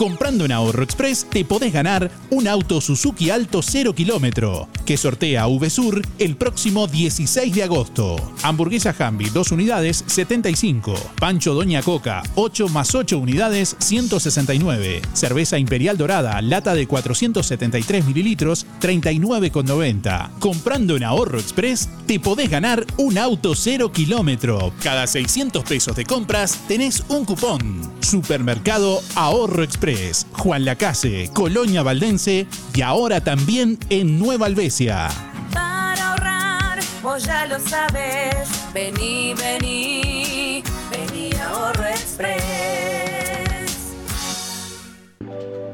Comprando en Ahorro Express te podés ganar un auto Suzuki Alto 0 kilómetro que sortea VSUR el próximo 16 de agosto. Hamburguesa Hambi 2 unidades 75. Pancho Doña Coca 8 más 8 unidades 169. Cerveza Imperial Dorada lata de 473 mililitros 39,90. Comprando en Ahorro Express te podés ganar un auto 0 kilómetro. Cada 600 pesos de compras tenés un cupón. Supermercado Ahorro Express. Juan Lacase, Colonia Valdense y ahora también en Nueva Albesia.
Para ahorrar, vos ya lo sabes. Vení, vení, vení a Ahorro Express.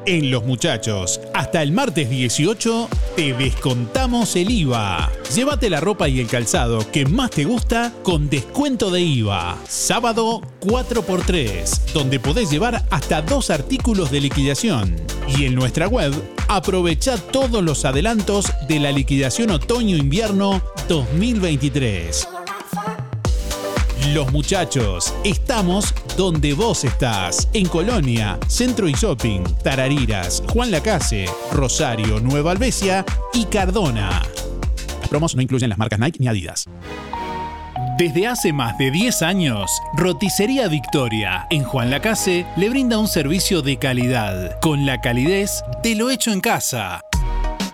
En Los Muchachos, hasta el martes 18 te descontamos el IVA. Llévate la ropa y el calzado que más te gusta con descuento de IVA. Sábado 4x3, donde podés llevar hasta dos artículos de liquidación. Y en nuestra web, aprovecha todos los adelantos de la liquidación otoño-invierno 2023. Los muchachos, estamos donde vos estás. En Colonia, Centro y Shopping, Tarariras, Juan Lacase, Rosario, Nueva Albesia y Cardona. Las promos no incluyen las marcas Nike ni Adidas. Desde hace más de 10 años, Roticería Victoria en Juan Lacase le brinda un servicio de calidad, con la calidez de lo hecho en casa.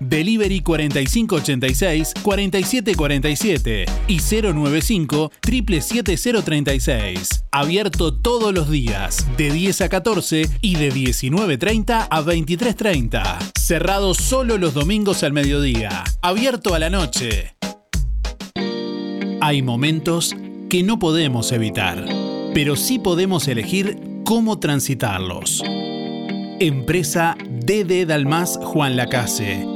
Delivery 4586-4747 y 095 77036. Abierto todos los días, de 10 a 14 y de 19.30 a 23.30. Cerrado solo los domingos al mediodía. Abierto a la noche. Hay momentos que no podemos evitar, pero sí podemos elegir cómo transitarlos. Empresa DD Dalmas Juan Lacase,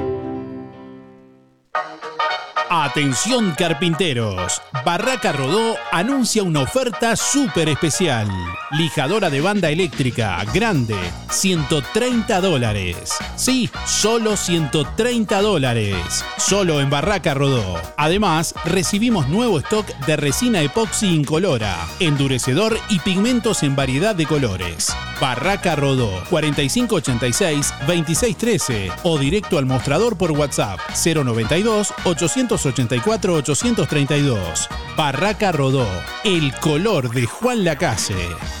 Atención carpinteros, Barraca Rodó anuncia una oferta súper especial. Lijadora de banda eléctrica grande, 130 dólares. Sí, solo 130 dólares. Solo en Barraca Rodó. Además, recibimos nuevo stock de resina epoxi incolora, endurecedor y pigmentos en variedad de colores. Barraca Rodó, 4586-2613 o directo al mostrador por WhatsApp 092 884 832. Barraca Rodó, el color de Juan Lacase.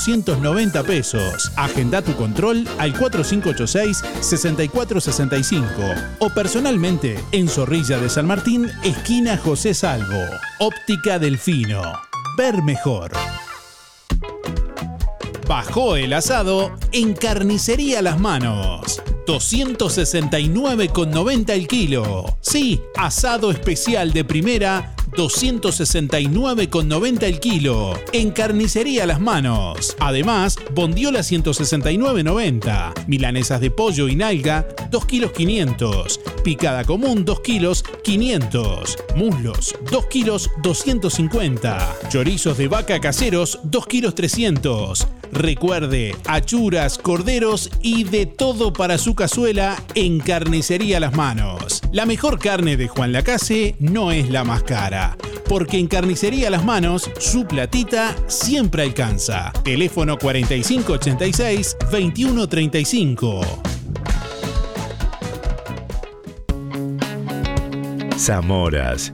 pesos. Agenda tu control al 4586-6465 o personalmente en Zorrilla de San Martín, esquina José Salvo. Óptica Delfino. Ver mejor. Bajó el asado en Carnicería Las Manos. 269,90 el kilo. Sí, asado especial de primera 269,90 el kilo. En carnicería las manos. Además, bondiola 169,90. Milanesas de pollo y nalga 2 kilos 500. Picada común 2 kilos 500. Muslos 2 kilos 250. Chorizos de vaca caseros 2 kilos 300. Recuerde, achuras, corderos y de todo para su cazuela en Carnicería Las Manos. La mejor carne de Juan Lacase no es la más cara, porque en Carnicería Las Manos su platita siempre alcanza. Teléfono 4586-2135.
Zamoras.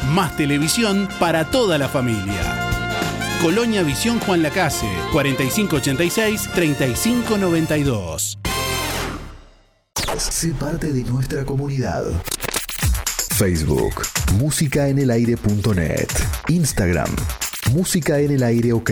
Más televisión para toda la familia. Colonia Visión Juan Lacase, 4586-3592.
Sé parte de nuestra comunidad. Facebook, músicaenelaire.net. Instagram, Música en el Aire OK.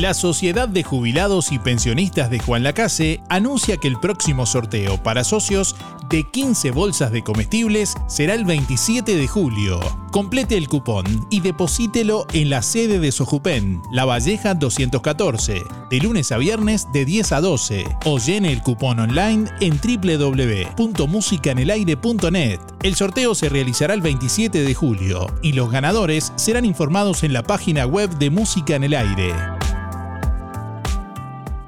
La Sociedad de Jubilados y Pensionistas de Juan Lacase anuncia que el próximo sorteo para socios de 15 bolsas de comestibles será el 27 de julio. Complete el cupón y deposítelo en la sede de Sojupen, La Valleja 214, de lunes a viernes de 10 a 12, o llene el cupón online en www.musicanelaire.net. El sorteo se realizará el 27 de julio y los ganadores serán informados en la página web de Música en el Aire.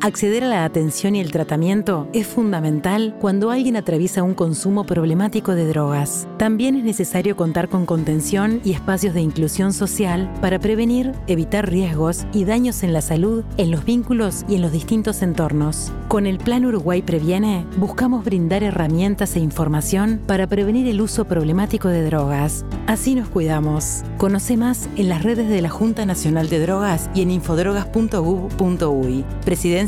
Acceder a la atención y el tratamiento es fundamental cuando alguien atraviesa un consumo problemático de drogas. También es necesario contar con contención y espacios de inclusión social para prevenir, evitar riesgos y daños en la salud, en los vínculos y en los distintos entornos. Con el Plan Uruguay Previene, buscamos brindar herramientas e información para prevenir el uso problemático de drogas. Así nos cuidamos. Conoce más en las redes de la Junta Nacional de Drogas y en infodrogas.gov.uy. Presidencia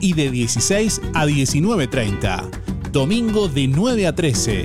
y de 16 a 19.30. Domingo de 9 a 13.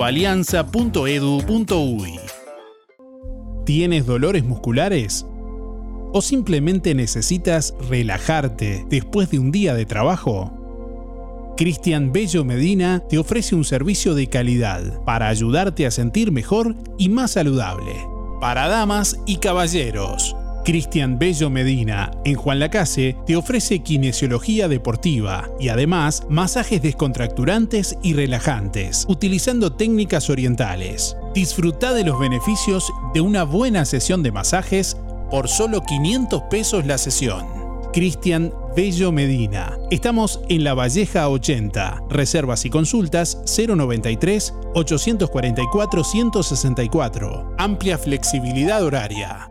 www.alianza.edu.uy. ¿Tienes dolores musculares? ¿O simplemente necesitas relajarte después de un día de trabajo? Cristian Bello Medina te ofrece un servicio de calidad para ayudarte a sentir mejor y más saludable. Para damas y caballeros, Cristian Bello Medina, en Juan Lacase, te ofrece kinesiología deportiva y además masajes descontracturantes y relajantes, utilizando técnicas orientales. Disfruta de los beneficios de una buena sesión de masajes por solo 500 pesos la sesión. Cristian Bello Medina. Estamos en La Valleja 80. Reservas y consultas 093 844 164. Amplia flexibilidad horaria.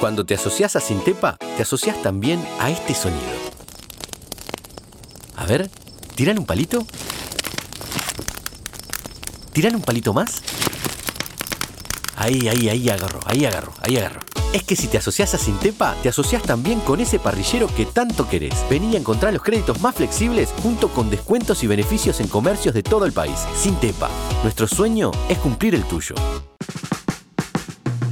Cuando te asocias a Sintepa, te asocias también a este sonido. A ver, ¿tiran un palito? ¿Tiran un palito más? Ahí, ahí, ahí agarro, ahí agarro, ahí agarro. Es que si te asocias a Sintepa, te asocias también con ese parrillero que tanto querés. Vení a encontrar los créditos más flexibles junto con descuentos y beneficios en comercios de todo el país. Sintepa, nuestro sueño es cumplir el tuyo.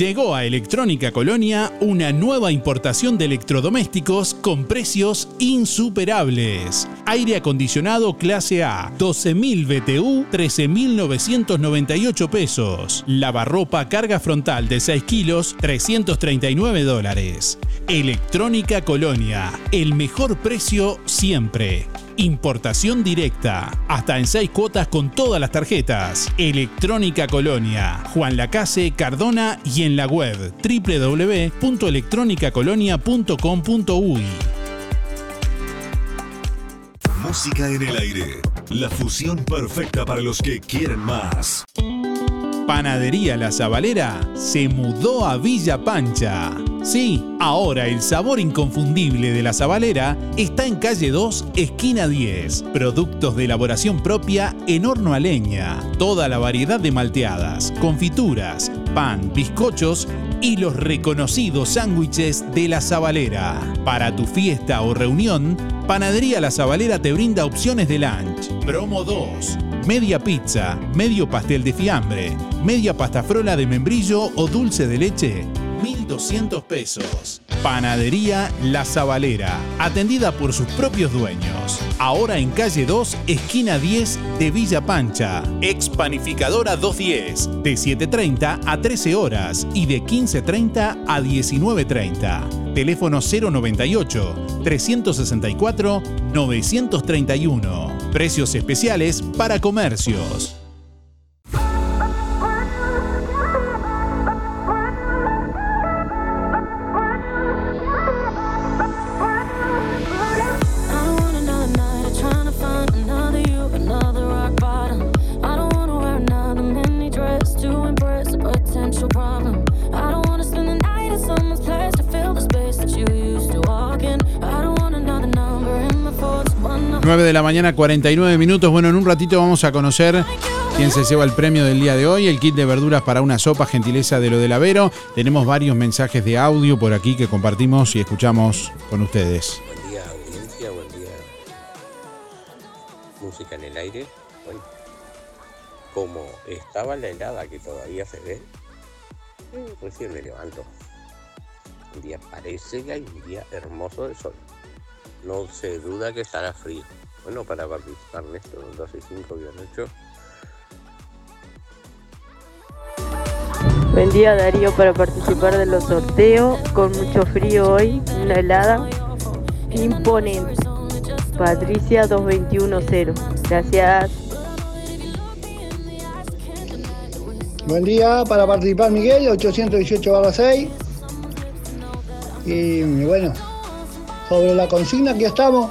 Llegó a Electrónica Colonia una nueva importación de electrodomésticos con precios insuperables. Aire acondicionado clase A, 12.000 BTU, 13.998 pesos. Lavarropa carga frontal de 6 kilos, 339 dólares. Electrónica Colonia, el mejor precio siempre. Importación directa. Hasta en 6 cuotas con todas las tarjetas. Electrónica Colonia. Juan Lacase, Cardona y en la web www.electronicacolonia.com.uy.
Música en el aire. La fusión perfecta para los que quieren más.
Panadería La Zabalera se mudó a Villa Pancha. Sí, ahora el sabor inconfundible de La Zabalera está en calle 2, esquina 10. Productos de elaboración propia en horno a leña. Toda la variedad de malteadas, confituras, pan, bizcochos y los reconocidos sándwiches de La Zabalera. Para tu fiesta o reunión, Panadería La Zabalera te brinda opciones de lunch. Promo 2. Media pizza, medio pastel de fiambre, media pasta frola de membrillo o dulce de leche, 1.200 pesos. Panadería La Zabalera, atendida por sus propios dueños. Ahora en calle 2, esquina 10 de Villa Pancha. Ex Panificadora 210, de 7.30 a 13 horas y de 15.30 a 19.30. Teléfono 098 364 931. Precios especiales para comercios.
De la mañana, 49 minutos. Bueno, en un ratito vamos a conocer ¿Quién se lleva el premio del día de hoy? El kit de verduras para una sopa, gentileza de lo del Avero. Tenemos varios mensajes de audio por aquí que compartimos y escuchamos con ustedes.
Buen día, audiencia, buen día. Música en el aire. Como estaba la helada que todavía se ve, recién me levanto. Un día parece que hay un día hermoso de sol. No se duda que estará frío. Bueno, para participar en esto, 12 y 5 8.
Buen día Darío para participar de los sorteos con mucho frío hoy, una helada imponente. Patricia 2210. Gracias.
Buen día para participar Miguel, 818 6. Y bueno, sobre la consigna que estamos,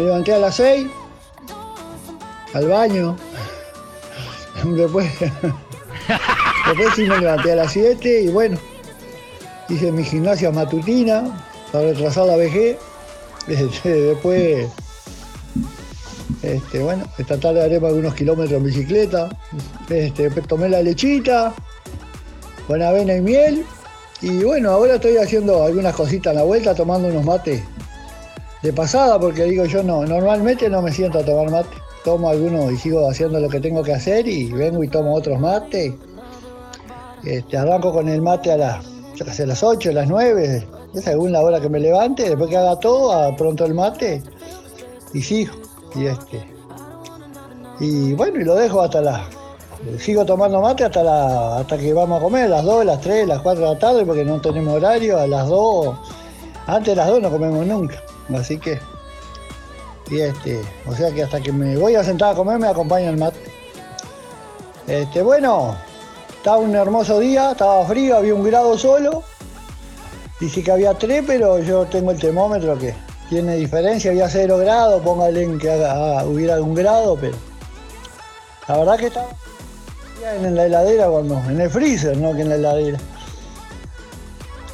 me levanté a las 6, al baño. Después, después sí me levanté a las 7 y bueno, hice mi gimnasia matutina para retrasar la vejez. Este, Después, este, bueno, esta tarde haremos algunos kilómetros en bicicleta. Este, tomé la lechita con avena y miel. Y bueno, ahora estoy haciendo algunas cositas en la vuelta, tomando unos mates de pasada, porque digo yo no, normalmente no me siento a tomar mate. Tomo algunos y sigo haciendo lo que tengo que hacer y vengo y tomo otros mates. Este, arranco con el mate a las, a las 8, a las 9, es según la hora que me levante, después que haga todo, pronto el mate y sigo. Y este. Y bueno, y lo dejo hasta las. Sigo tomando mate hasta la, hasta que vamos a comer, a las 2, las 3, las 4 de la tarde, porque no tenemos horario, a las 2. Antes de las 2 no comemos nunca. Así que. Y este. O sea que hasta que me voy a sentar a comer me acompaña el mate. Este, bueno, estaba un hermoso día, estaba frío, había un grado solo. Dice que había 3, pero yo tengo el termómetro que tiene diferencia, había 0 grados, póngale en que haga- hubiera un grado, pero la verdad que estaba en la heladera cuando, en el freezer, no que en la heladera.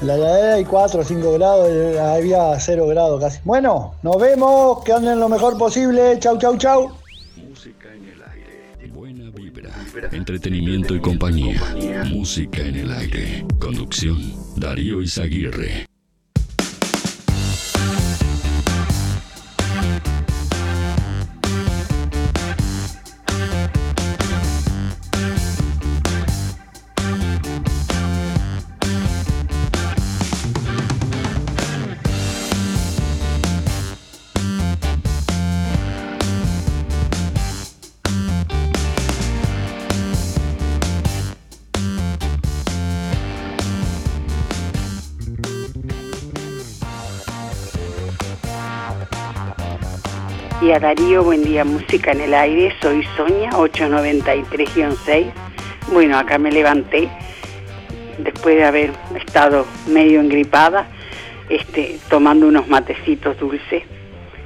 En la heladera hay 4 o 5 grados, había 0 grados casi. Bueno, nos vemos, que anden lo mejor posible, chau, chau, chau.
Buena vibra, entretenimiento y compañía. Música en el aire. Conducción, Darío Izaguirre.
Y a Darío, buen día, música en el aire. Soy Sonia, 893-6. Bueno, acá me levanté después de haber estado medio engripada, este, tomando unos matecitos dulces.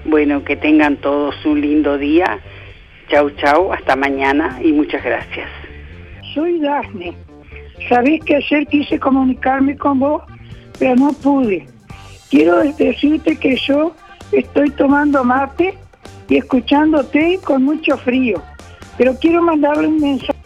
Bueno, que tengan todos un lindo día. Chau, chau, hasta mañana y muchas gracias.
Soy Dafne. Sabés que ayer quise comunicarme con vos, pero no pude. Quiero decirte que yo estoy tomando mate y escuchándote con mucho frío. Pero quiero mandarle un mensaje.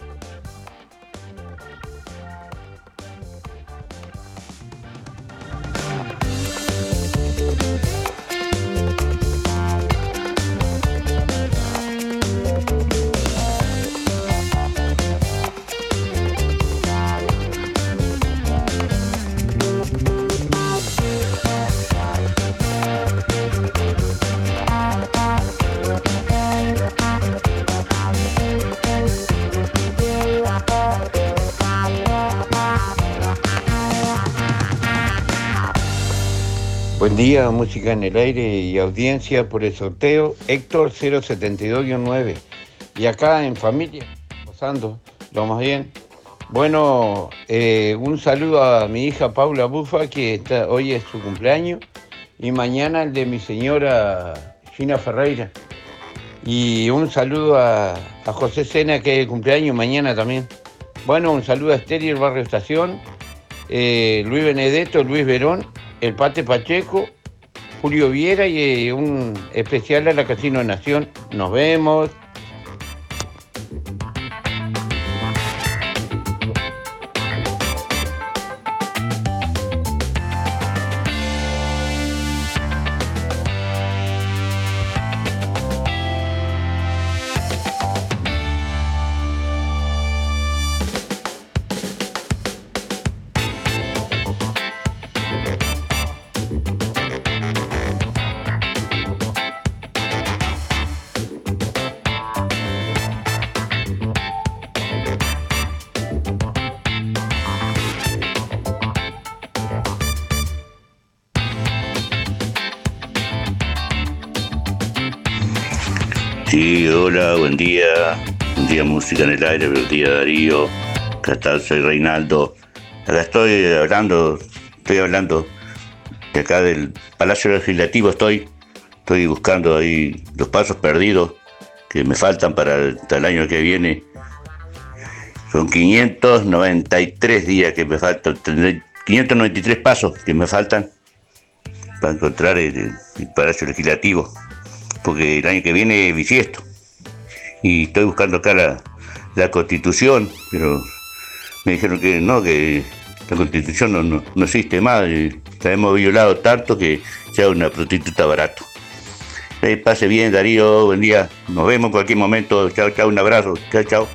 Música en el aire y audiencia por el sorteo Héctor 072-9. Y acá en familia, pasando, lo más bien. Bueno, eh, un saludo a mi hija Paula Bufa, que hoy es su cumpleaños, y mañana el de mi señora Gina Ferreira. Y un saludo a, José Sena, que es el cumpleaños mañana también. Bueno, un saludo a Estéril el Barrio Estación, eh, Luis Benedetto, Luis Verón, el Pate Pacheco, Julio Viera y eh, un especial a la Casino Nación. Nos vemos.
En el aire, buen día, Darío. Acá está, soy Reinaldo. Acá estoy hablando, estoy hablando de acá del Palacio Legislativo, estoy, estoy buscando ahí los pasos perdidos que me faltan para el, año que viene. Son 593 días que me faltan, tendré 593 pasos que me faltan para encontrar el, el Palacio Legislativo, porque el año que viene es bisiesto. Y estoy buscando acá la, la constitución, pero me dijeron que no, que la constitución no, no, no existe más, la hemos violado tanto que sea una prostituta barato. Eh, pase bien, Darío, buen día. Nos vemos en cualquier momento. Chao, chao, un abrazo. Chao, chao.